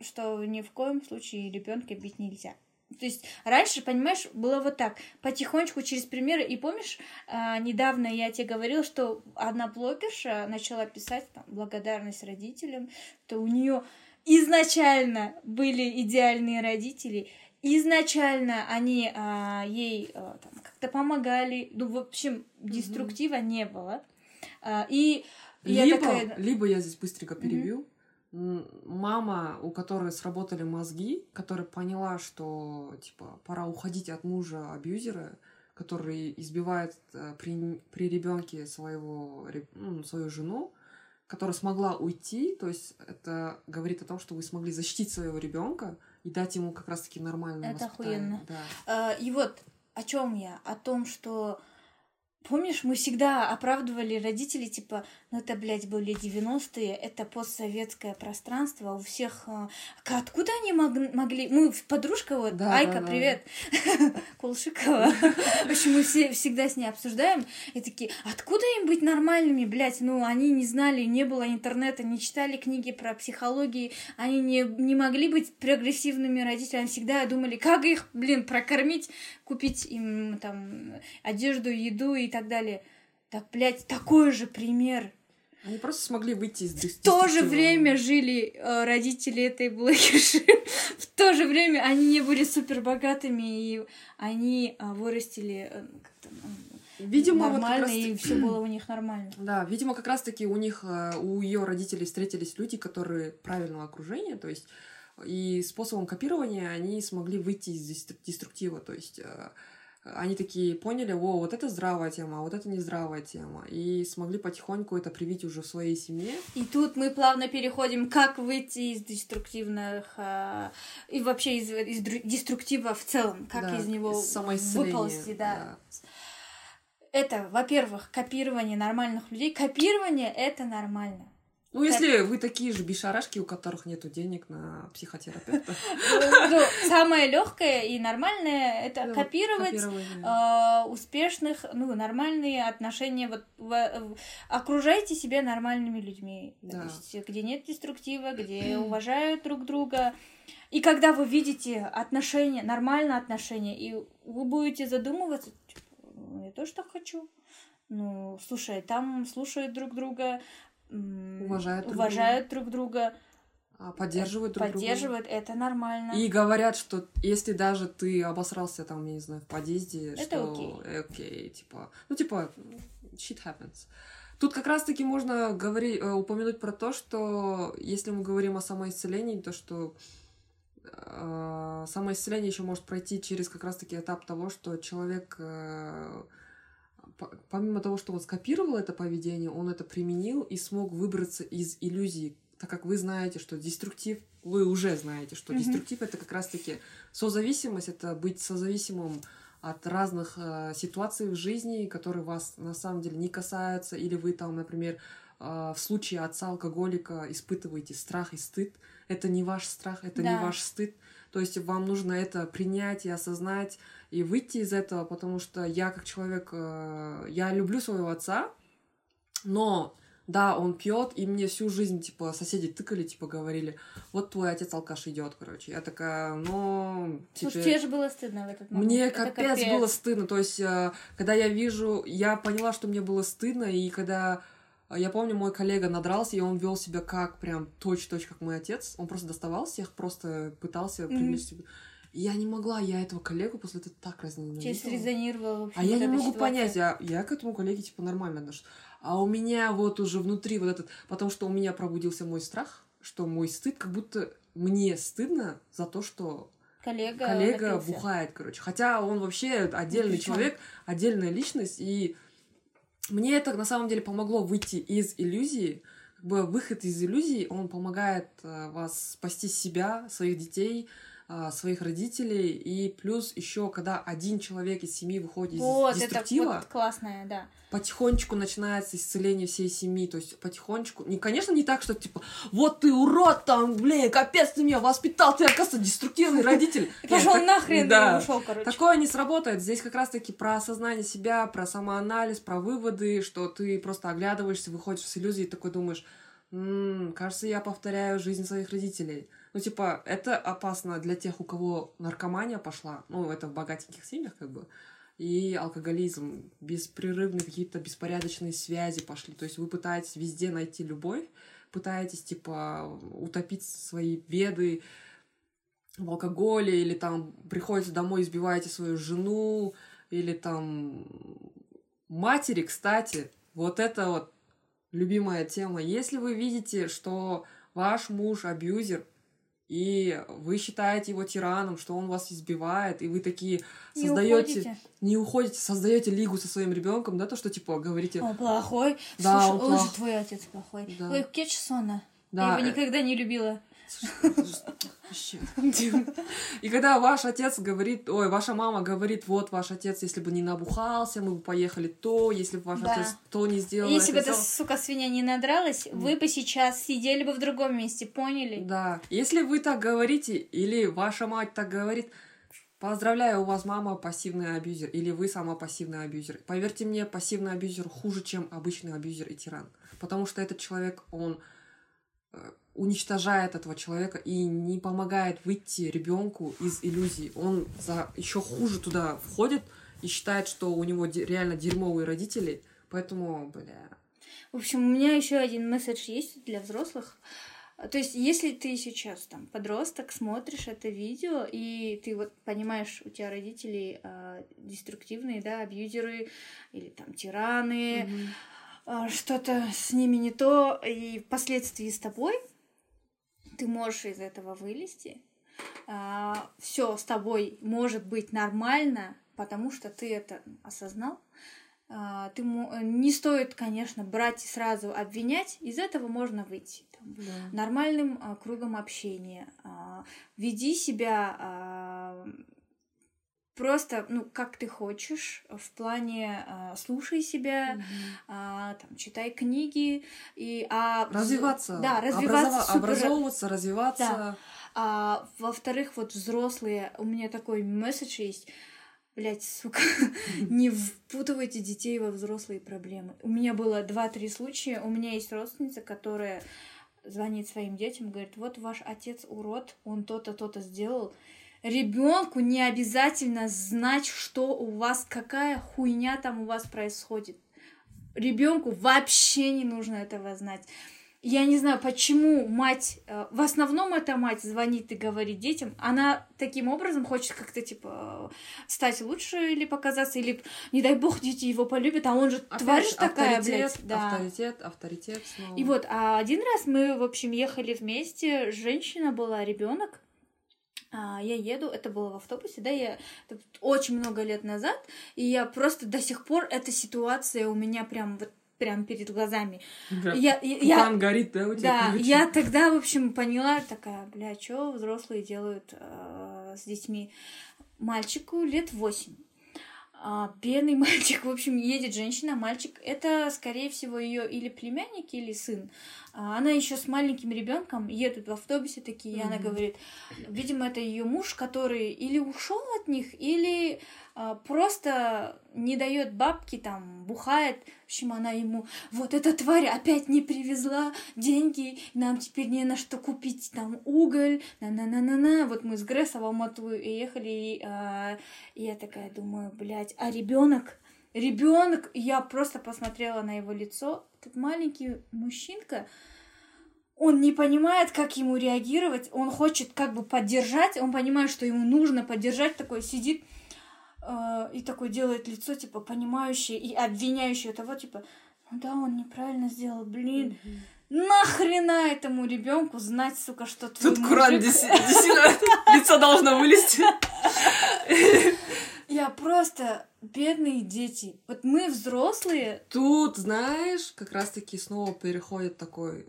что ни в коем случае ребенка бить нельзя. То есть раньше, понимаешь, было вот так, потихонечку через примеры. И помнишь, а, недавно я тебе говорила, что одна блогерша начала писать там, благодарность родителям, то у нее изначально были идеальные родители, изначально они а, ей а, как-то помогали, ну, в общем, деструктива не было. А, и я либо, такая... либо я здесь быстренько перебью. М, Мама, у которой сработали мозги, которая поняла, что типа пора уходить от мужа абьюзера, который избивает э, при, при ребенке своего ну, свою жену, которая смогла уйти, то есть это говорит о том, что вы смогли защитить своего ребенка и дать ему как раз-таки нормальное Это охуенно. Да. А, И вот о чем я? О том, что Помнишь, мы всегда оправдывали родителей, типа, ну это, блядь, были 90-е, это постсоветское пространство, у всех... а, к- Откуда они мог- могли... Мы, подружка вот, Да, Айка, да, да. привет, Кулшикова. В общем, мы все, всегда с ней обсуждаем, и такие, откуда им быть нормальными, блядь? Ну, они не знали, не было интернета, не читали книги про психологию, они не, не могли быть прогрессивными родителями, всегда думали, как их, блин, прокормить, купить им там одежду, еду и так далее. Так, блядь, такой же пример. Они просто смогли выйти из В то же время жили э, родители этой блогерши. В то же время они не были супер богатыми, и они а, вырастили э, как-то, ну, Видимо, вот нормально, раз и все было у них нормально. Да, видимо, как раз-таки у них, э, у ее родителей встретились люди, которые правильного окружения, то есть и способом копирования они смогли выйти из деструк- деструктива, то есть э, они такие поняли, о, вот это здравая тема, а вот это нездравая тема, и смогли потихоньку это привить уже в своей семье. И тут мы плавно переходим, как выйти из деструктивных а, и вообще из, из деструктива в целом, как Да, из него выползти, да. Это, во-первых, копирование нормальных людей. Копирование это нормально. Ну, если вы такие же бешарашки, у которых нет денег на психотерапевта. Ну, самое легкое и нормальное это Ну, копировать э, успешных, ну, нормальные отношения. Вот окружайте себя нормальными людьми. То есть, где нет деструктива, где уважают друг друга. И когда вы видите отношения, нормальные отношения, и вы будете задумываться, «Ну, я тоже так хочу. Ну, слушай, там слушают друг друга, Уважают друг уважают друг друга, А, Поддерживают друг друга. поддерживают, это нормально. И говорят, что если даже ты обосрался там, я не знаю, в подъезде, Это что окей. э, окей, типа, ну типа, shit happens. Тут как раз-таки можно говорить, э, упомянуть про то, что если мы говорим о самоисцелении, то что э, самоисцеление еще может пройти через как раз-таки этап того, что человек э, помимо того, что он скопировал это поведение, он это применил и смог выбраться из иллюзии, так как вы знаете, что деструктив, вы уже знаете, что Мгм. деструктив это как раз-таки созависимость, это быть созависимым от разных э, ситуаций в жизни, которые вас на самом деле не касаются, или вы там, например, э, в случае отца алкоголика испытываете страх и стыд. Это не ваш страх, это не Да. ваш стыд. То есть вам нужно это принять и осознать, и выйти из этого, потому что я как человек, э, я люблю своего отца, но да, он пьет, и мне всю жизнь, типа, соседи тыкали, типа, говорили, вот твой отец алкаш идет, короче. Я такая, ну, Слушай, теперь- тебе же было стыдно в этот момент. мне Это капец, было стыдно. То есть, э, когда я вижу, я поняла, что мне было стыдно, и когда э, я помню, мой коллега надрался, и он вел себя как прям точь-точь, как мой отец. Он просто доставал всех, просто пытался привлечь себя. Я не могла, я этого коллегу после этого так разненавидела. срезонировало вообще А я не могу ситуация. понять, я, я к этому коллеге типа нормально отношусь. А у меня вот уже внутри вот этот, потому что у меня пробудился мой страх, что мой стыд, как будто мне стыдно за то, что Коллега, коллега напился. бухает, короче. Хотя он вообще отдельный человек, отдельная личность, и мне это на самом деле помогло выйти из иллюзии. Как бы выход из иллюзии, он помогает э, вас спасти себя, своих детей, своих родителей, и плюс еще, когда один человек из семьи выходит Вот, из это деструктива, вот классная, да. потихонечку начинается исцеление всей семьи, то есть потихонечку, не, конечно, не так, что типа, вот ты урод там, блин, капец, ты меня воспитал, ты, оказывается, деструктивный родитель. Пошел нахрен да. ушел, короче. Такое не сработает. Здесь как раз-таки про осознание себя, про самоанализ, про выводы, что ты просто оглядываешься, выходишь с иллюзии и такой думаешь, «М, кажется, я повторяю жизнь своих родителей. Ну, типа, это опасно для тех, у кого наркомания пошла, ну, это в богатеньких семьях, как бы, и алкоголизм, беспрерывные какие-то беспорядочные связи пошли. То есть вы пытаетесь везде найти любовь, пытаетесь, типа, утопить свои беды, в алкоголе, или там приходите домой, избиваете свою жену, или там матери, кстати, вот это вот любимая тема. Если вы видите, что ваш муж абьюзер, и вы считаете его тираном, что он вас избивает, и вы такие Не создаете, уходите. не уходите, создаете лигу со своим ребенком, да, то, что типа говорите, Он плохой. Да, Слушай, он он, же твой отец плохой. Да. Ой, Кетчсона. да, Я его э, никогда не любила. И когда ваш отец говорит, ой, ваша мама говорит, вот ваш отец, если бы не набухался, мы бы поехали то, если бы ваш Да. отец то не сделал. Если бы эта, сделал». сука, свинья не надралась, вы бы сейчас сидели бы в другом месте, поняли? Да. Если вы так говорите, или ваша мать так говорит, поздравляю, у вас мама пассивный абьюзер, или вы сама пассивный абьюзер. Поверьте мне, пассивный абьюзер хуже, чем обычный абьюзер и тиран. Потому что этот человек, он уничтожает этого человека и не помогает выйти ребенку из иллюзий. Он за еще хуже туда входит и считает, что у него реально дерьмовые родители. Поэтому, бля. В общем, у меня еще один месседж есть для взрослых. То есть, если ты сейчас там подросток, смотришь это видео, и ты вот понимаешь, у тебя родители э, деструктивные, да, абьюзеры или там тираны, Мгм. А, что-то с ними не то, и впоследствии с тобой, ты можешь из этого вылезти. все с тобой может быть нормально, потому что ты это осознал. А, ты мо- не стоит, конечно, брать и сразу обвинять. Из этого можно выйти. там, Да. нормальным а, кругом общения. А, веди себя а, просто, ну, как ты хочешь, в плане э, слушай себя, mm-hmm. э, там, читай книги, и... А, развиваться. Да, развиваться. Образова- супер... Образовываться, развиваться. Да. А, во-вторых, вот взрослые, у меня такой месседж есть, Блять, сука, не впутывайте детей во взрослые проблемы. У меня было два-три случая. У меня есть родственница, которая звонит своим детям, говорит, вот ваш отец урод, он то-то, то-то сделал. Ребенку не обязательно знать, что у вас, какая хуйня там у вас происходит. Ребенку вообще не нужно этого знать я не знаю, почему мать, э, в основном эта мать звонит и говорит детям, она таким образом хочет как-то, типа, стать лучше или показаться, или, не дай бог, дети его полюбят, а он же Опять тварь же такая, блядь. Да. Авторитет, авторитет снова. И вот, а один раз мы, в общем, ехали вместе, женщина была, ребенок, я еду, это было в автобусе, да, я это очень много лет назад, и я просто до сих пор эта ситуация у меня прям вот прям перед глазами. Да. Я, я, горит, да, у тебя? Да, я тогда, в общем, поняла, такая, бля, что взрослые делают э, с детьми? Мальчику лет восемь. А, бедный мальчик, в общем, едет женщина, мальчик, это, скорее всего, ее или племянник, или сын. А она еще с маленьким ребенком едут в автобусе такие, mm-hmm. и она говорит, видимо, это ее муж, который или ушел от них, или а, просто не дает бабки, там, бухает. В общем, она ему, вот эта тварь опять не привезла деньги, нам теперь не на что купить там уголь, на-на-на-на-на. Вот мы с Гресса в Алмату ехали, и, а, и я такая думаю, блядь, а ребенок, ребенок, я просто посмотрела на его лицо, этот маленький мужчинка, он не понимает, как ему реагировать, он хочет как бы поддержать, он понимает, что ему нужно поддержать, такой сидит, э, и такой делает лицо, типа, понимающее и обвиняющее того, типа, ну да, он неправильно сделал, блин. Mm-hmm. Нахрена этому ребенку знать, сука, что твой Тут Куран действительно лицо должно вылезти. Я просто бедные дети. Вот мы взрослые. Тут, знаешь, как раз-таки снова переходит такой,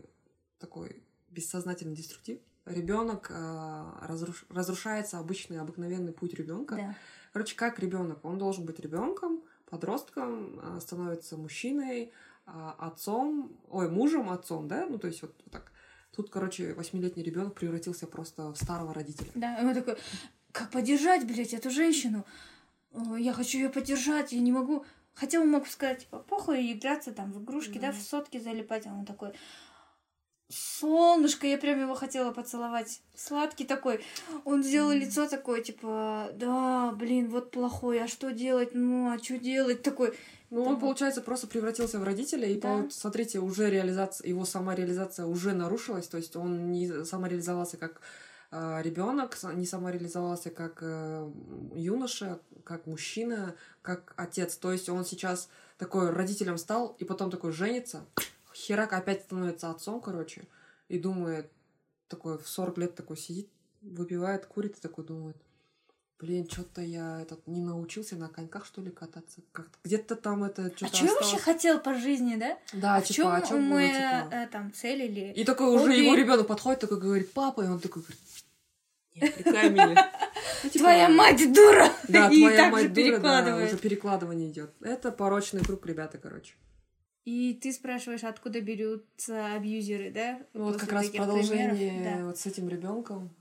такой бессознательный деструктив. Ребенок э, разруш... разрушается обычный обыкновенный путь ребенка. Да Короче, как ребенок? Он должен быть ребенком, подростком, а, становится мужчиной, а, отцом, ой, мужем, отцом, да? Ну, то есть вот так. Тут, короче, восьмилетний ребенок превратился просто в старого родителя. Да, и он такой, как поддержать, блядь, эту женщину? Я хочу ее поддержать, я не могу. Хотя он мог сказать, типа, похуй, играться там в игрушки, да, да в сотки залипать. А он такой, солнышко, я прям его хотела поцеловать. Сладкий такой. Он сделал mm. лицо такое, типа, да, блин, вот плохой, а что делать? Ну, а что делать? Такой. Ну, он, получается, просто превратился в родителя, и, да. смотрите, уже реализация, его самореализация уже нарушилась, то есть он не самореализовался как ребенок, не самореализовался как э, юноша, как мужчина, как отец. То есть он сейчас такой родителем стал, и потом такой женится, Херак опять становится отцом, короче, и думает, такой в 40 лет такой сидит, выпивает, курит и такой думает, блин, что-то я этот не научился на коньках, что ли, кататься. Как где-то там это что-то А что я вообще хотел по жизни, да? Да, а типа, чем а что мы было, типа? э, там целили? И такой Хобби? уже его ребенок подходит, такой говорит, папа, и он такой говорит, не отвлекай меня. Ну, типа, твоя мать дура! Да, твоя мать дура, да, уже перекладывание идет. Это порочный круг, ребята, короче. И ты спрашиваешь, откуда берутся абьюзеры, да? Вот как раз продолжение да. вот с этим ребенком.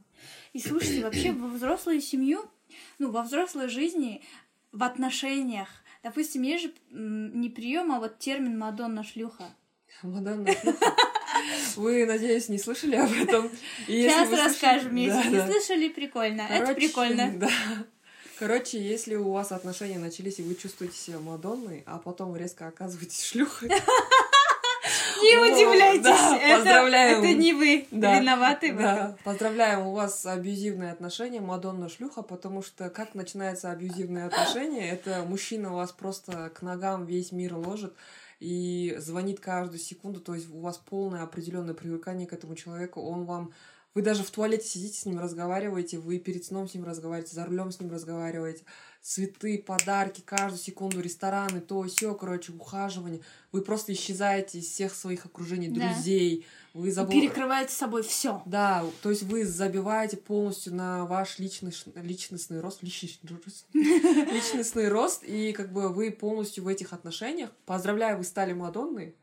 И слушайте, вообще во взрослую семью, ну, во взрослой жизни, в отношениях, допустим, есть же не прием, а вот термин Мадонна шлюха. Мадонна шлюха. Вы, надеюсь, не слышали об этом. Сейчас расскажем, если не слышали, прикольно. Это прикольно. Да. Короче, если у вас отношения начались, и вы чувствуете себя Мадонной, а потом резко оказываетесь шлюхой... Не удивляйтесь, поздравляем. Это не вы виноваты в этом. Поздравляем, у вас абьюзивные отношения, Мадонна шлюха, потому что как начинается абьюзивные отношения, это мужчина вас просто к ногам весь мир ложит и звонит каждую секунду, то есть у вас полное определенное привыкание к этому человеку, он вам Вы даже в туалете сидите с ним, разговариваете, вы перед сном с ним разговариваете, за рулем с ним разговариваете. Цветы, подарки, каждую секунду рестораны, то, все, короче, ухаживание. Вы просто исчезаете из всех своих окружений, Да. друзей. Вы забыл... Перекрываете собой все. Да, то есть вы забиваете полностью на ваш личный, личностный рост, личностный рост, личностный рост, и как бы вы полностью в этих отношениях. Поздравляю, вы стали Мадонной,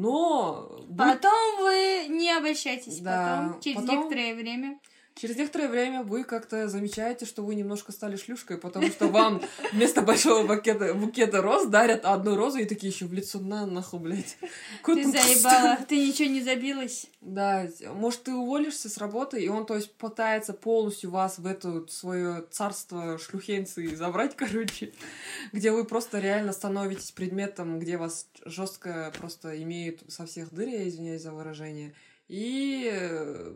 но Потом вы не обольщайтесь. Да, Потом, через потом- некоторое время. Через некоторое время вы как-то замечаете, что вы немножко стали шлюшкой, потому что вам вместо большого букета, букета роз дарят одну розу и такие еще в лицо на нахуй, блядь. Ты заебала, ты ничего не забилась. Да, может, ты уволишься с работы, и он, то есть, пытается полностью вас в это свое царство шлюхенцы забрать, короче, где вы просто реально становитесь предметом, где вас жестко просто имеют со всех дыр, я извиняюсь за выражение, и э,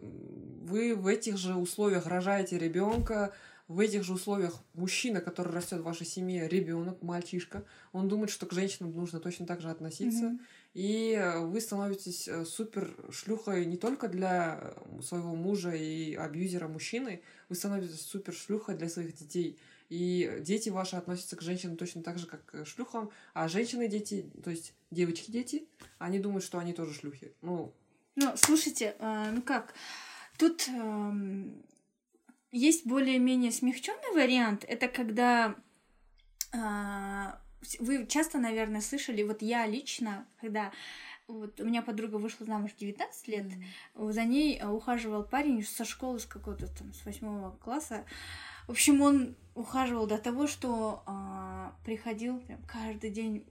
вы в этих же условиях рожаете ребенка, в этих же условиях мужчина, который растет в вашей семье, ребенок, мальчишка, он думает, что к женщинам нужно точно так же относиться. Мгм. И э, вы становитесь э, супер шлюхой не только для своего мужа и абьюзера мужчины, вы становитесь супер шлюхой для своих детей. И дети ваши относятся к женщинам точно так же, как к шлюхам, а женщины дети, то есть девочки-дети, они думают, что они тоже шлюхи. Ну, Ну, слушайте, э, ну как, тут эм, есть более-менее смягченный вариант. Это когда с- вы часто, наверное, слышали, вот я лично, когда вот у меня подруга вышла замуж в 19 лет, за ней э, ухаживал парень со школы, с какого-то там, с восьмого класса. В общем, он ухаживал до того, что а, приходил прям каждый день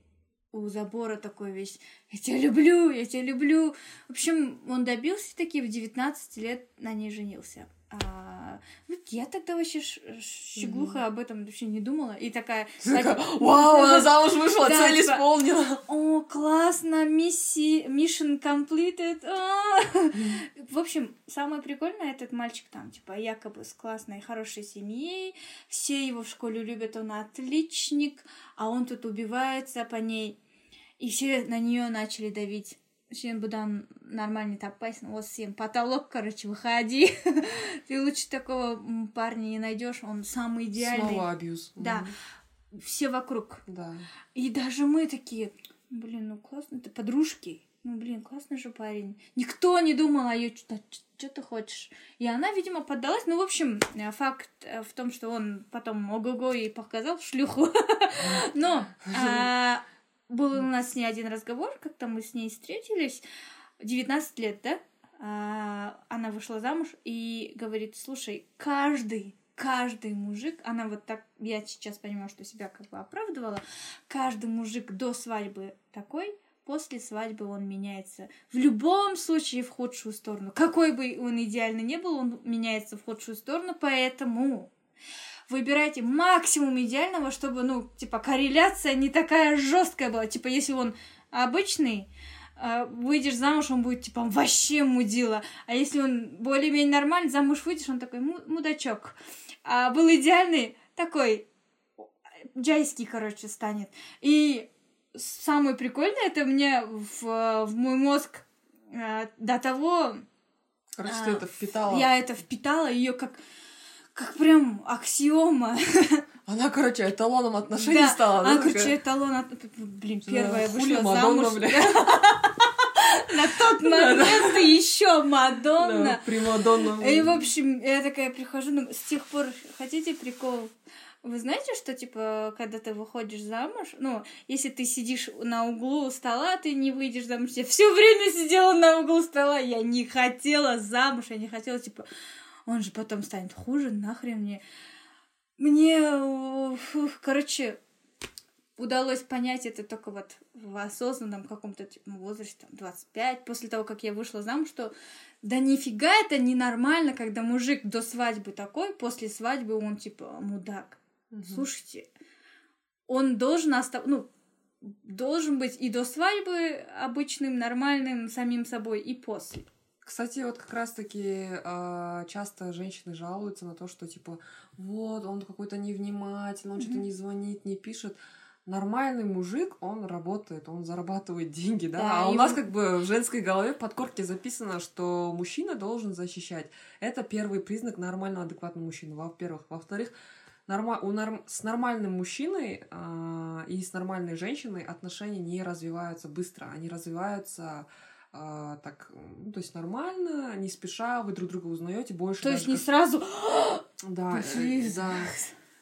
у забора такой весь «Я тебя люблю, я тебя люблю». В общем, он добился таки в 19 лет на ней женился. А, вот я тогда вообще щеглуха об этом вообще не думала. И такая... такая, вау, она замуж вышла, Да, цель типа, исполнила. О, классно, миссия, mission completed. а!» В общем, самое прикольное, этот мальчик там, типа, якобы с классной, хорошей семьей, все его в школе любят, он отличник, а он тут убивается по ней. И все на нее начали давить. Сен будан нормальный тапайсың, вот сен потолок, короче, выходи. Ты лучше такого парня не найдешь, он самый идеальный. Снова абьюз. Да. Все вокруг. Да. И даже мы такие, блин, ну классно, это подружки. Ну, блин, классный же парень. Никто не думал о ее, что, что ты хочешь. И она, видимо, поддалась. Ну, в общем, э, факт э, в том, что он потом ого-го ей показал шлюху. Но а, был у нас с ней один разговор, как-то мы с ней встретились. 19 лет, да? А, Она вышла замуж и говорит, слушай, каждый, каждый мужик, она вот так, я сейчас понимаю, что себя как бы оправдывала, каждый мужик до свадьбы такой, после свадьбы он меняется. В любом случае в худшую сторону. Какой бы он идеальный не был, он меняется в худшую сторону, поэтому выбирайте максимум идеального, чтобы, ну, типа, корреляция не такая жесткая была. Типа, если он обычный, а, выйдешь замуж, он будет, типа, вообще мудила. А если он более-менее нормальный, замуж выйдешь, он такой му- мудачок. А был идеальный, такой джайский, короче, станет. И самое прикольное, это мне в, в мой мозг э, до того Короче, А, ты это впитала. я это впитала, ее как как прям аксиома. Она, короче, эталоном отношений Да, стала. Она, да, такая? короче, эталон, от- блин, первая Да, вышла Мадонна, замуж. бля. На тот момент ты еще Мадонна. Примадонна. И, в общем, я такая прихожу, с тех пор, хотите прикол? Вы знаете, что, типа, когда ты выходишь замуж, ну, если ты сидишь на углу стола, ты не выйдешь замуж. Я все время сидела на углу стола, я не хотела замуж, я не хотела, типа, он же потом станет хуже, нахрен мне. Мне, фух, короче, удалось понять это только вот в осознанном каком-то типа, возрасте, там, 25, после того, как я вышла замуж, что да нифига это ненормально, когда мужик до свадьбы такой, после свадьбы он типа мудак. Мгм. Слушайте, он должен остав... ну, должен быть и до свадьбы обычным, нормальным, самим собой, и после. Кстати, вот как раз-таки а, часто женщины жалуются на то, что типа вот он какой-то невнимательный, он что-то Мгм. не звонит, не пишет. нормальный мужик, он работает, он зарабатывает деньги, да, Да, а у нас он- как бы в женской голове в подкорке записано, что мужчина должен защищать. Это первый признак нормального, адекватного мужчины, во-первых. Во-вторых, норма- у норм- с нормальным мужчиной а, и с нормальной женщиной отношения не развиваются быстро, они развиваются а, так, ну, то есть нормально, не спеша, вы друг друга узнаете больше. То есть не как- сразу... Да, э, да.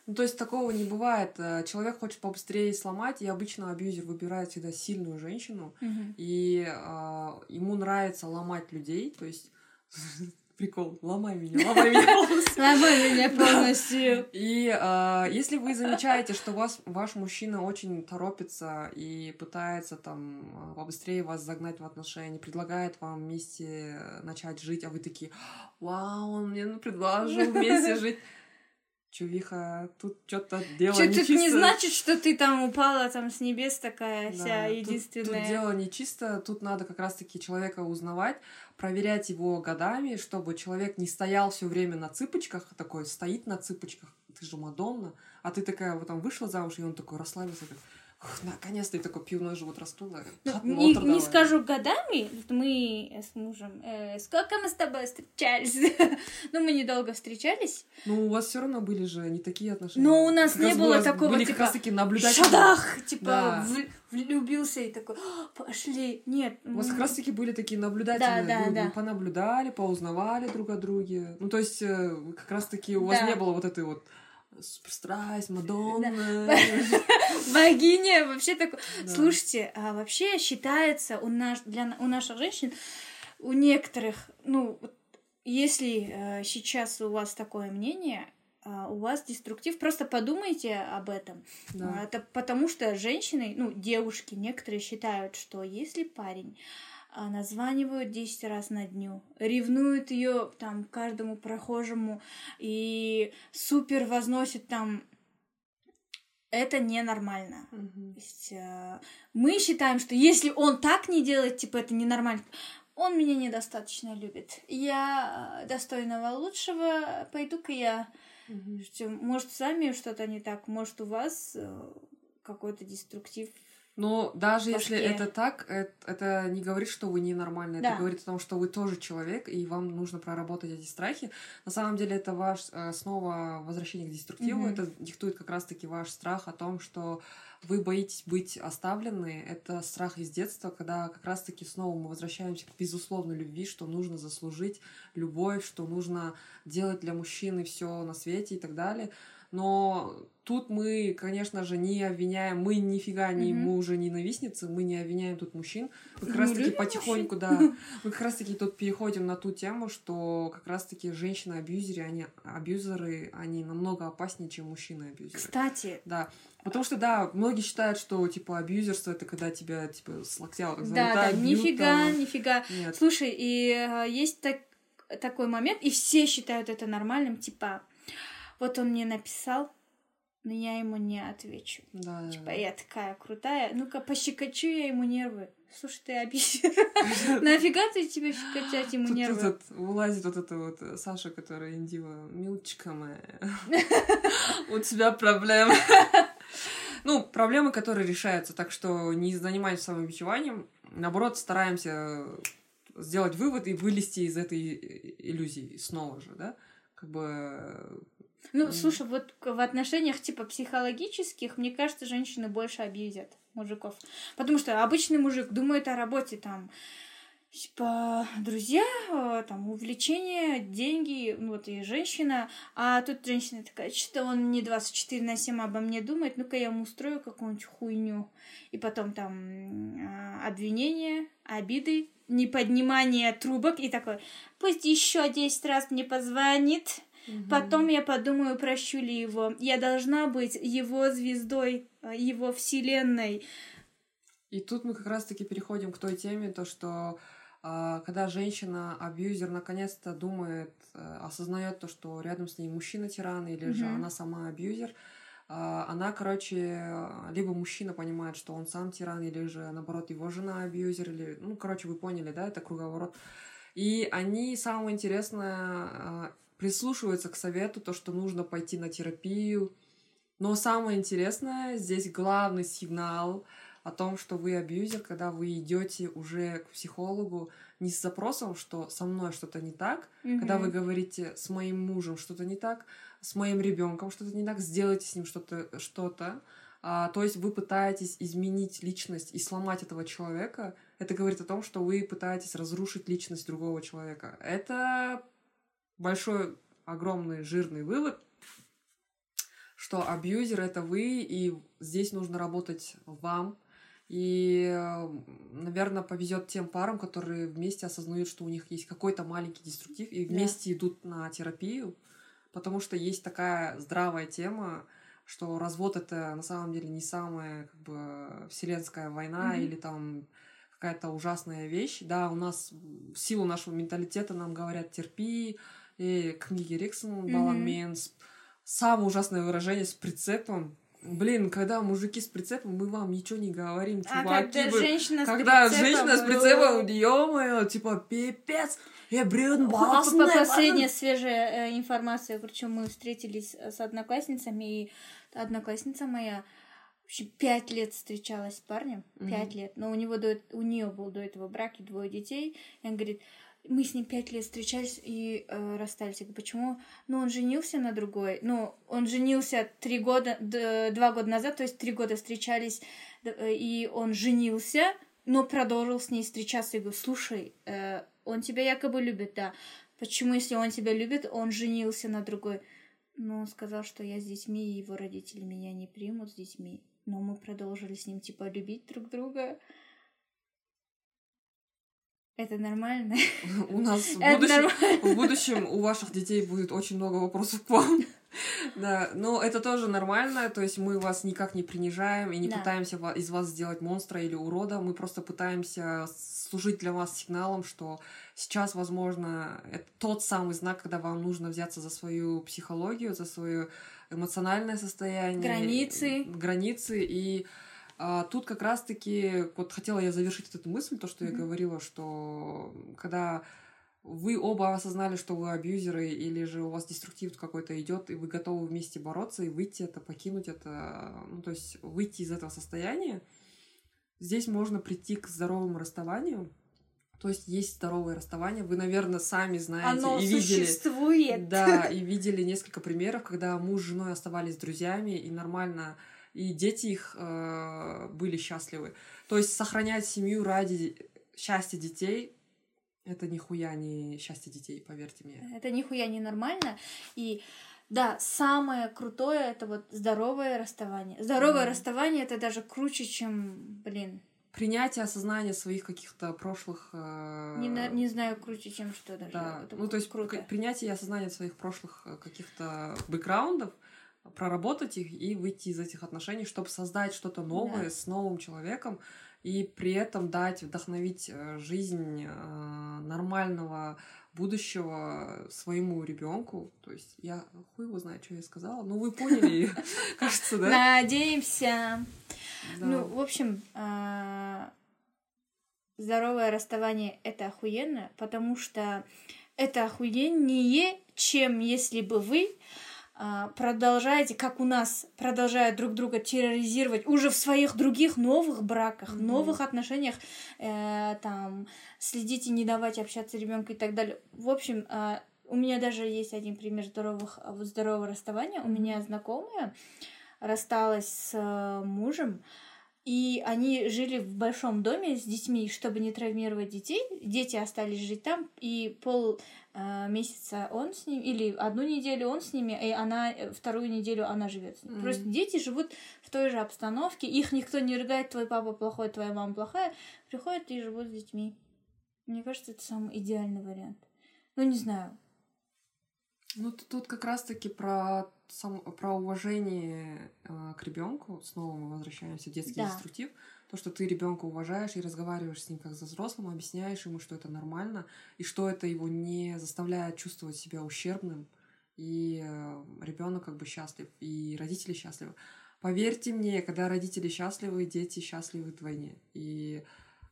Ну, то есть такого не бывает. Э, Человек хочет побыстрее сломать, и обычно абьюзер выбирает всегда сильную женщину, Мгм. и а, ему нравится ломать людей, то есть прикол, ломай меня, ломай меня полностью. Ломай меня полностью. И а, если вы замечаете, что вас, ваш мужчина очень торопится и пытается там а, побыстрее вас загнать в отношения, предлагает вам вместе начать жить, а вы такие, вау, он мне ну, предложил вместе жить. Чувиха, тут что-то дело тут нечисто. не значит, что ты там упала там с небес такая Да, вся тут- единственная. Тут, дело не чисто, тут надо как раз-таки человека узнавать, проверять его годами, чтобы человек не стоял все время на цыпочках, такой стоит на цыпочках, ты же Мадонна, а ты такая вот там вышла замуж, и он такой расслабился, такой, «Ух, наконец-то, и такой пивной живот раздула. Ну, «Хат, не, не давай». скажу годами, вот мы с мужем, э, сколько мы с тобой встречались? ну, мы недолго встречались. Ну, у вас все равно были же не такие отношения. Но у нас Как не раз было такого, были типа, как раз-таки наблюдательные. Шадах! Типа, Да. в- влюбился и такой, «А, пошли. Нет. У вас как раз-таки были такие наблюдательные, Да, да, вы, да. вы понаблюдали, поузнавали друг о друге. Ну, то есть, э, как раз-таки у вас Да. не было вот этой вот суперстрасть, Мадонна. Богиня, вообще такой. Да. Слушайте, а вообще считается у, наш, для, у наших женщин, у некоторых, ну, если э, сейчас у вас такое мнение, а, у вас деструктив, просто подумайте об этом. Да. А, Это потому что женщины, ну, девушки, некоторые считают, что если парень названивают 10 раз на дню, ревнует ее там каждому прохожему и супер возносит там, это ненормально. Мгм. То есть, э, мы считаем, что если он так не делает, типа, это ненормально. Он меня недостаточно любит. Я э, достойного лучшего. Пойду-ка я. Что, Может, с вами что-то не так, может, у вас э, какой-то деструктив. Но даже если башке. это так, это, это не говорит, что вы ненормальны. Да. Это говорит о том, что вы тоже человек, и вам нужно проработать эти страхи. На самом деле это ваш э, снова возвращение к деструктиву. Мгм. Это диктует как раз-таки ваш страх о том, что вы боитесь быть оставлены. Это страх из детства, когда как раз-таки снова мы возвращаемся к безусловной любви, что нужно заслужить любовь, что нужно делать для мужчины все на свете и так далее. Но тут мы, конечно же, не обвиняем, мы нифига не Мгм. мужа ненавистницы, мы не обвиняем тут мужчин. Мы как Мы раз таки любим потихоньку, да, мы как раз таки тут переходим на ту тему, что как раз таки женщины-абьюзеры, они абьюзеры, они намного опаснее, чем мужчины-абьюзеры. Кстати, Да, потому что, да, многие считают, что, типа, абьюзерство — это когда тебя, типа, с локтя вот так да, да, бьют, нифига, там. нифига. Нет. Слушай, и э, есть так, такой момент, и все считают это нормальным, типа, вот он мне написал, но я ему не отвечу. Да, Типа, да. я такая крутая, ну-ка пощекочу я ему нервы. Слушай, ты абьюзер. Нафига ты тебе щекотать ему Тут нервы? этот, вылазит вот эта вот Саша, которая индива, милочка моя, у тебя проблемы. Ну, проблемы, которые решаются, так что не занимаемся самобичеванием, наоборот, стараемся сделать вывод и вылезти из этой иллюзии снова же, да? Как бы... Ну, М. слушай, вот в отношениях типа психологических, мне кажется, женщины больше абьюзят мужиков. Потому что обычный мужик думает о работе там, типа, друзья, там, увлечения, деньги, ну, вот и женщина. А тут женщина такая, что он не 24 на 7 обо мне думает, ну-ка я ему устрою какую-нибудь хуйню. И потом там м, обвинения, обиды, неподнимание трубок и такой, пусть еще 10 раз мне позвонит, Потом я подумаю, прощу ли его. Я должна быть его звездой, э, его вселенной. И тут мы как раз-таки переходим к той теме, то что а, когда женщина абьюзер наконец-то думает, э, осознает то, что рядом с ней мужчина тиран или же Мгм. она сама абьюзер, а, она, короче, либо мужчина понимает, что он сам тиран, или же наоборот его жена абьюзер, или, ну, короче, вы поняли, да, это круговорот. И они, самое интересное, а, прислушиваются к совету, то, что нужно пойти на терапию, Но самое интересное, здесь главный сигнал о том, что вы абьюзер, когда вы идете уже к психологу не с запросом, что со мной что-то не так, mm-hmm. когда вы говорите с моим мужем что-то не так, с моим ребенком что-то не так, сделайте с ним что-то, что-то. А, то есть вы пытаетесь изменить личность и сломать этого человека. Это говорит о том, что вы пытаетесь разрушить личность другого человека. Это большой, огромный, жирный вывод, что абьюзер это вы, и здесь нужно работать вам, и, наверное, повезет тем парам, которые вместе осознают, что у них есть какой-то маленький деструктив, и вместе да. идут на терапию, потому что есть такая здравая тема, что развод это на самом деле не самая как бы вселенская война mm-hmm. или там какая-то ужасная вещь. Да, у нас в силу нашего менталитета нам говорят терпи, и книги Риксон, mm-hmm. самое ужасное выражение с прицепом Блин, когда мужики с прицепом, мы вам ничего не говорим, чуваки. А когда вы... женщина когда с прицепом... женщина с прицепом, ё-моё, типа, пипец, я брюн басная. Последняя свежая э, информация, причем мы встретились с одноклассницами, и одноклассница моя вообще пять лет встречалась с парнем, пять mm-hmm. лет, но у него до, у нее был до этого брак и двое детей, и он говорит, мы с ним пять лет встречались и э, расстались. Я говорю, почему? Ну, он женился на другой. Ну, он женился три года, два года назад, то есть три года встречались, э, и он женился, но продолжил с ней встречаться. Я говорю, слушай, э, он тебя якобы любит, да. Почему, если он тебя любит, он женился на другой? Ну, он сказал, что я с детьми, и его родители меня не примут с детьми. Но мы продолжили с ним, типа, любить друг друга. Это нормально. У нас в будущем, в будущем у ваших детей будет очень много вопросов к вам. Да, но это тоже нормально, то есть мы вас никак не принижаем и не да. пытаемся из вас сделать монстра или урода, мы просто пытаемся служить для вас сигналом, что сейчас, возможно, это тот самый знак, когда вам нужно взяться за свою психологию, за свое эмоциональное состояние. Границы. Границы и а, тут как раз-таки, вот хотела я завершить эту мысль, то, что mm-hmm. я говорила, что когда вы оба осознали, что вы абьюзеры, или же у вас деструктив какой-то идет, и вы готовы вместе бороться и выйти это, покинуть это, ну, то есть выйти из этого состояния, здесь можно прийти к здоровому расставанию. То есть есть здоровое расставание. Вы, наверное, сами знаете Оно и видели. Существует. Да, и видели несколько примеров, когда муж с женой оставались друзьями и нормально и дети их э, были счастливы. То есть сохранять семью ради счастья детей это нихуя не счастье детей, поверьте мне. Это нихуя не нормально. И да, самое крутое это вот здоровое расставание. Здоровое mm. расставание это даже круче, чем, блин. Принятие, осознание своих каких-то прошлых. Э... Не, на, не знаю, круче, чем что даже. Да. Это ну, то есть круто. принятие и осознание своих прошлых э, каких-то бэкграундов, проработать их и выйти из этих отношений, чтобы создать что-то новое да. с новым человеком и при этом дать, вдохновить э, жизнь э, нормального будущего своему ребенку. То есть я хуй его знает, что я сказала. Ну, вы поняли, кажется, да? Надеемся. Ну, в общем, а, здоровое расставание это охуенно, потому что это охуеннее, чем если бы вы продолжаете, как у нас, продолжают друг друга терроризировать уже в своих других новых браках, mm-hmm. новых отношениях, э, там, следите, не давать общаться ребенку и так далее. В общем, э, у меня даже есть один пример здоровых, здорового расставания. Mm-hmm. У меня знакомая рассталась с э, мужем, и они жили в большом доме с детьми, чтобы не травмировать детей. Дети остались жить там, и пол месяца он с ним, или одну неделю он с ними, и она э, вторую неделю она живет с ним. Mm-hmm. Просто дети живут в той же обстановке, их никто не ругает, твой папа плохой, твоя мама плохая, приходят и живут с детьми. Мне кажется, это самый идеальный вариант. Ну, не знаю. Ну, тут как раз-таки про сам, про уважение э, к ребенку, снова мы возвращаемся в детский да. деструктив, то, что ты ребенка уважаешь и разговариваешь с ним как за взрослым, объясняешь ему, что это нормально, и что это его не заставляет чувствовать себя ущербным, и э, ребенок как бы счастлив, и родители счастливы. Поверьте мне, когда родители счастливы, дети счастливы вдвойне. И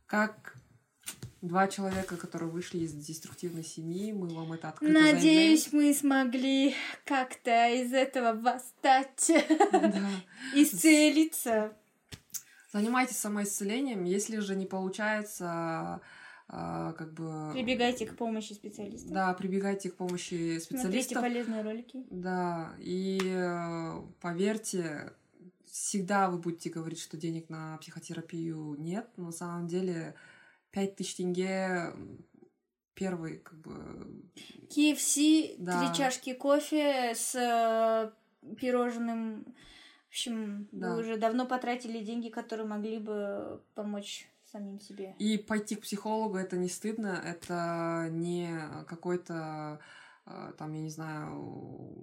как Два человека, которые вышли из деструктивной семьи, мы вам это открыто Надеюсь, мы смогли как-то из этого восстать, Да. исцелиться. Занимайтесь самоисцелением. Если же не получается, а, как бы... Прибегайте к помощи специалистов. Да, прибегайте к помощи Смотрите специалистов. полезные ролики. Да, и э, поверьте, всегда вы будете говорить, что денег на психотерапию нет, но на самом деле 5000 тенге первый, как бы, KFC, Да. три чашки кофе с э, пирожным. В общем, Да. вы уже давно потратили деньги, которые могли бы помочь самим себе. И пойти к психологу это не стыдно, это не какой-то, э, там, я не знаю,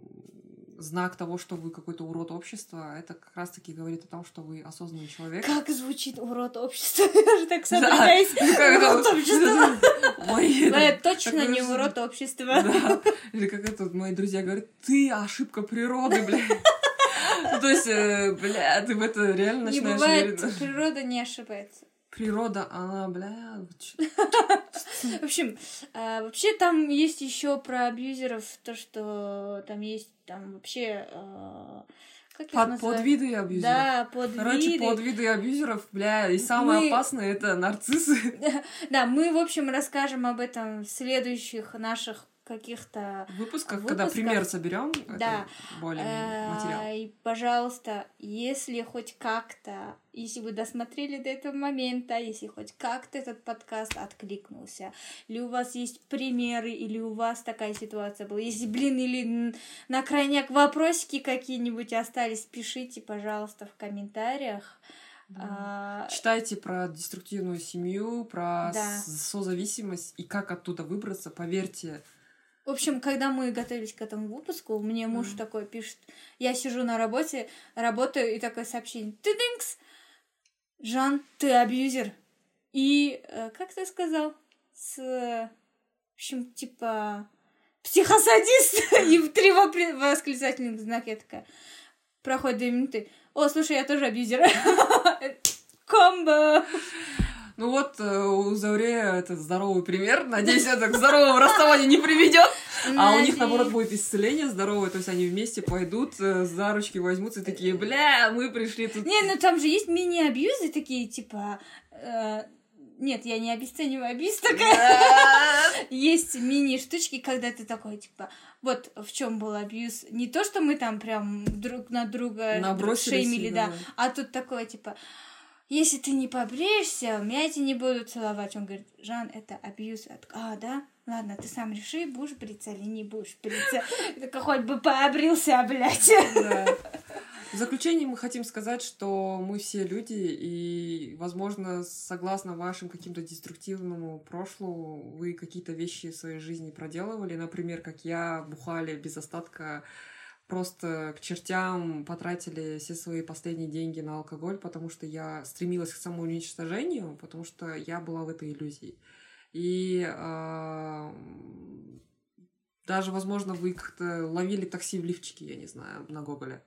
знак того, что вы какой-то урод общества. Это как раз-таки говорит о том, что вы осознанный человек. Как звучит урод общества? Я же так Да. содрогаюсь. Ну? Урод общества. Это точно не урод общества. Да. Или как это, мои друзья говорят, ты ошибка природы, бля. То есть, э, бля, ты в это реально Не начинаешь бывает, верить. природа не ошибается. Природа, она, бля, В общем, а, вообще там есть еще про абьюзеров, то, что там есть там вообще... а, Как под, подвиды абьюзеров. Да, подвиды. Короче, подвиды абьюзеров, бля, и самое Мы- опасное это нарциссы. Да, мы, в общем, расскажем об этом в следующих наших каких-то... Выпусках, когда пример соберем, Да. более э, материал. И, пожалуйста, если хоть как-то, если вы досмотрели до этого момента, если хоть как-то этот подкаст откликнулся, или у вас есть примеры, или у вас такая ситуация была, если, блин, или на крайняк вопросики какие-нибудь остались, пишите, пожалуйста, в комментариях. А, Читайте про деструктивную семью, про Да. созависимость и как оттуда выбраться. Поверьте, В общем, когда мы готовились к этому выпуску, мне муж Мгм. такой пишет, я сижу на работе, работаю, и такое сообщение, ты динкс, Жан, ты абьюзер. И, э, как ты сказал, с, э, в общем, типа, психосадист, и в три восклицательных знака я такая, проходит две минуты, о, слушай, я тоже абьюзер. Комбо! Ну вот, э, у Заурея это здоровый пример. Надеюсь, это к здоровому расставанию не приведет. А у них, наоборот, будет исцеление здоровое. То есть они вместе пойдут, э, за ручки возьмутся и такие, бля, мы пришли тут. Не, ну там же есть мини-абьюзы такие, типа... э, нет, я не обесцениваю абьюз такая. Есть мини-штучки, когда ты такой, типа, вот в чем был абьюз. Не то, что мы там прям друг на друга шеймили, да. А тут такое, типа, если ты не побреешься, меня тебя не будут целовать. Он говорит, Жан, это абьюз. А, да? Ладно, ты сам реши, будешь бриться или не будешь бриться. Я такая, хоть бы пообрился, блядь. Да. В заключение мы хотим сказать, что мы все люди, и, возможно, согласно вашим каким-то деструктивному прошлому, вы какие-то вещи в своей жизни проделывали. Например, как я, бухали без остатка просто к чертям потратили все свои последние деньги на алкоголь, потому что я стремилась к самоуничтожению, потому что я была в этой иллюзии. И а, даже, возможно, вы как-то ловили такси в лифчике, я не знаю, на Гоголе.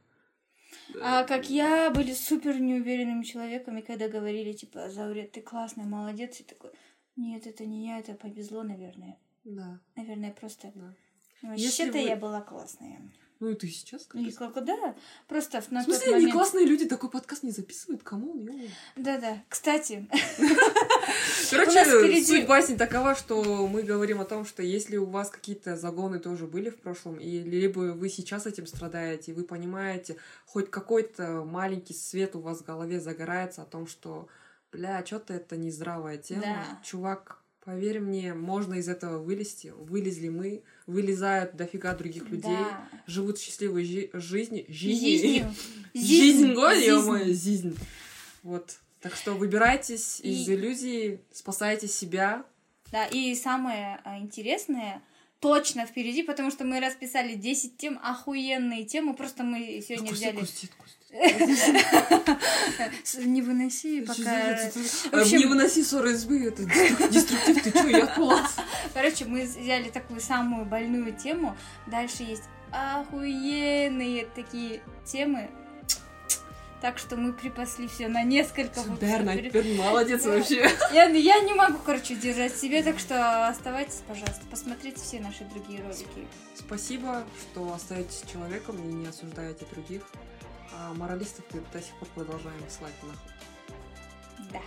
А как я были супер неуверенными человеками, когда говорили, типа, Заурет, ты классный, молодец, и такой, нет, это не я, это повезло, наверное. Да. Наверное, просто... Да. Ну, Вообще-то вы- я была классная. Ну и ты сейчас как И как, да, просто на В тот смысле, они момент... классные люди, такой подкаст не записывают? Кому? Да-да. Кстати, Короче, суть басни такова, что мы говорим о том, что если у вас какие-то загоны тоже были в прошлом, и либо вы сейчас этим страдаете, и вы понимаете, хоть какой-то маленький свет у вас в голове загорается о том, что, бля, что-то это нездравая тема. Да. Чувак, поверь мне, можно из этого вылезти. Вылезли мы, вылезают дофига других людей, да. живут счастливой жи- жизнью. Жизнью. Жизнь, Жизнь. ё-моё, жизнь. Вот. Так что выбирайтесь из И- иллюзий, спасайте себя. Да, и самое а, интересное точно впереди, потому что мы расписали 10 тем, охуенные темы, просто мы сегодня взяли... Не выноси, пока... общем- Не выноси ссоры избы, это деструк- деструктив, ты чё, я класс. Короче, мы взяли такую самую больную тему. Дальше есть охуенные такие темы. Так что мы припасли все на несколько Берна, ты молодец вообще. Я, я не могу, короче, держать себе, так что оставайтесь, пожалуйста, посмотрите все наши другие ролики. Спасибо, что остаетесь человеком и не осуждаете других. А моралистов мы до сих пор продолжаем слать нахуй. Да.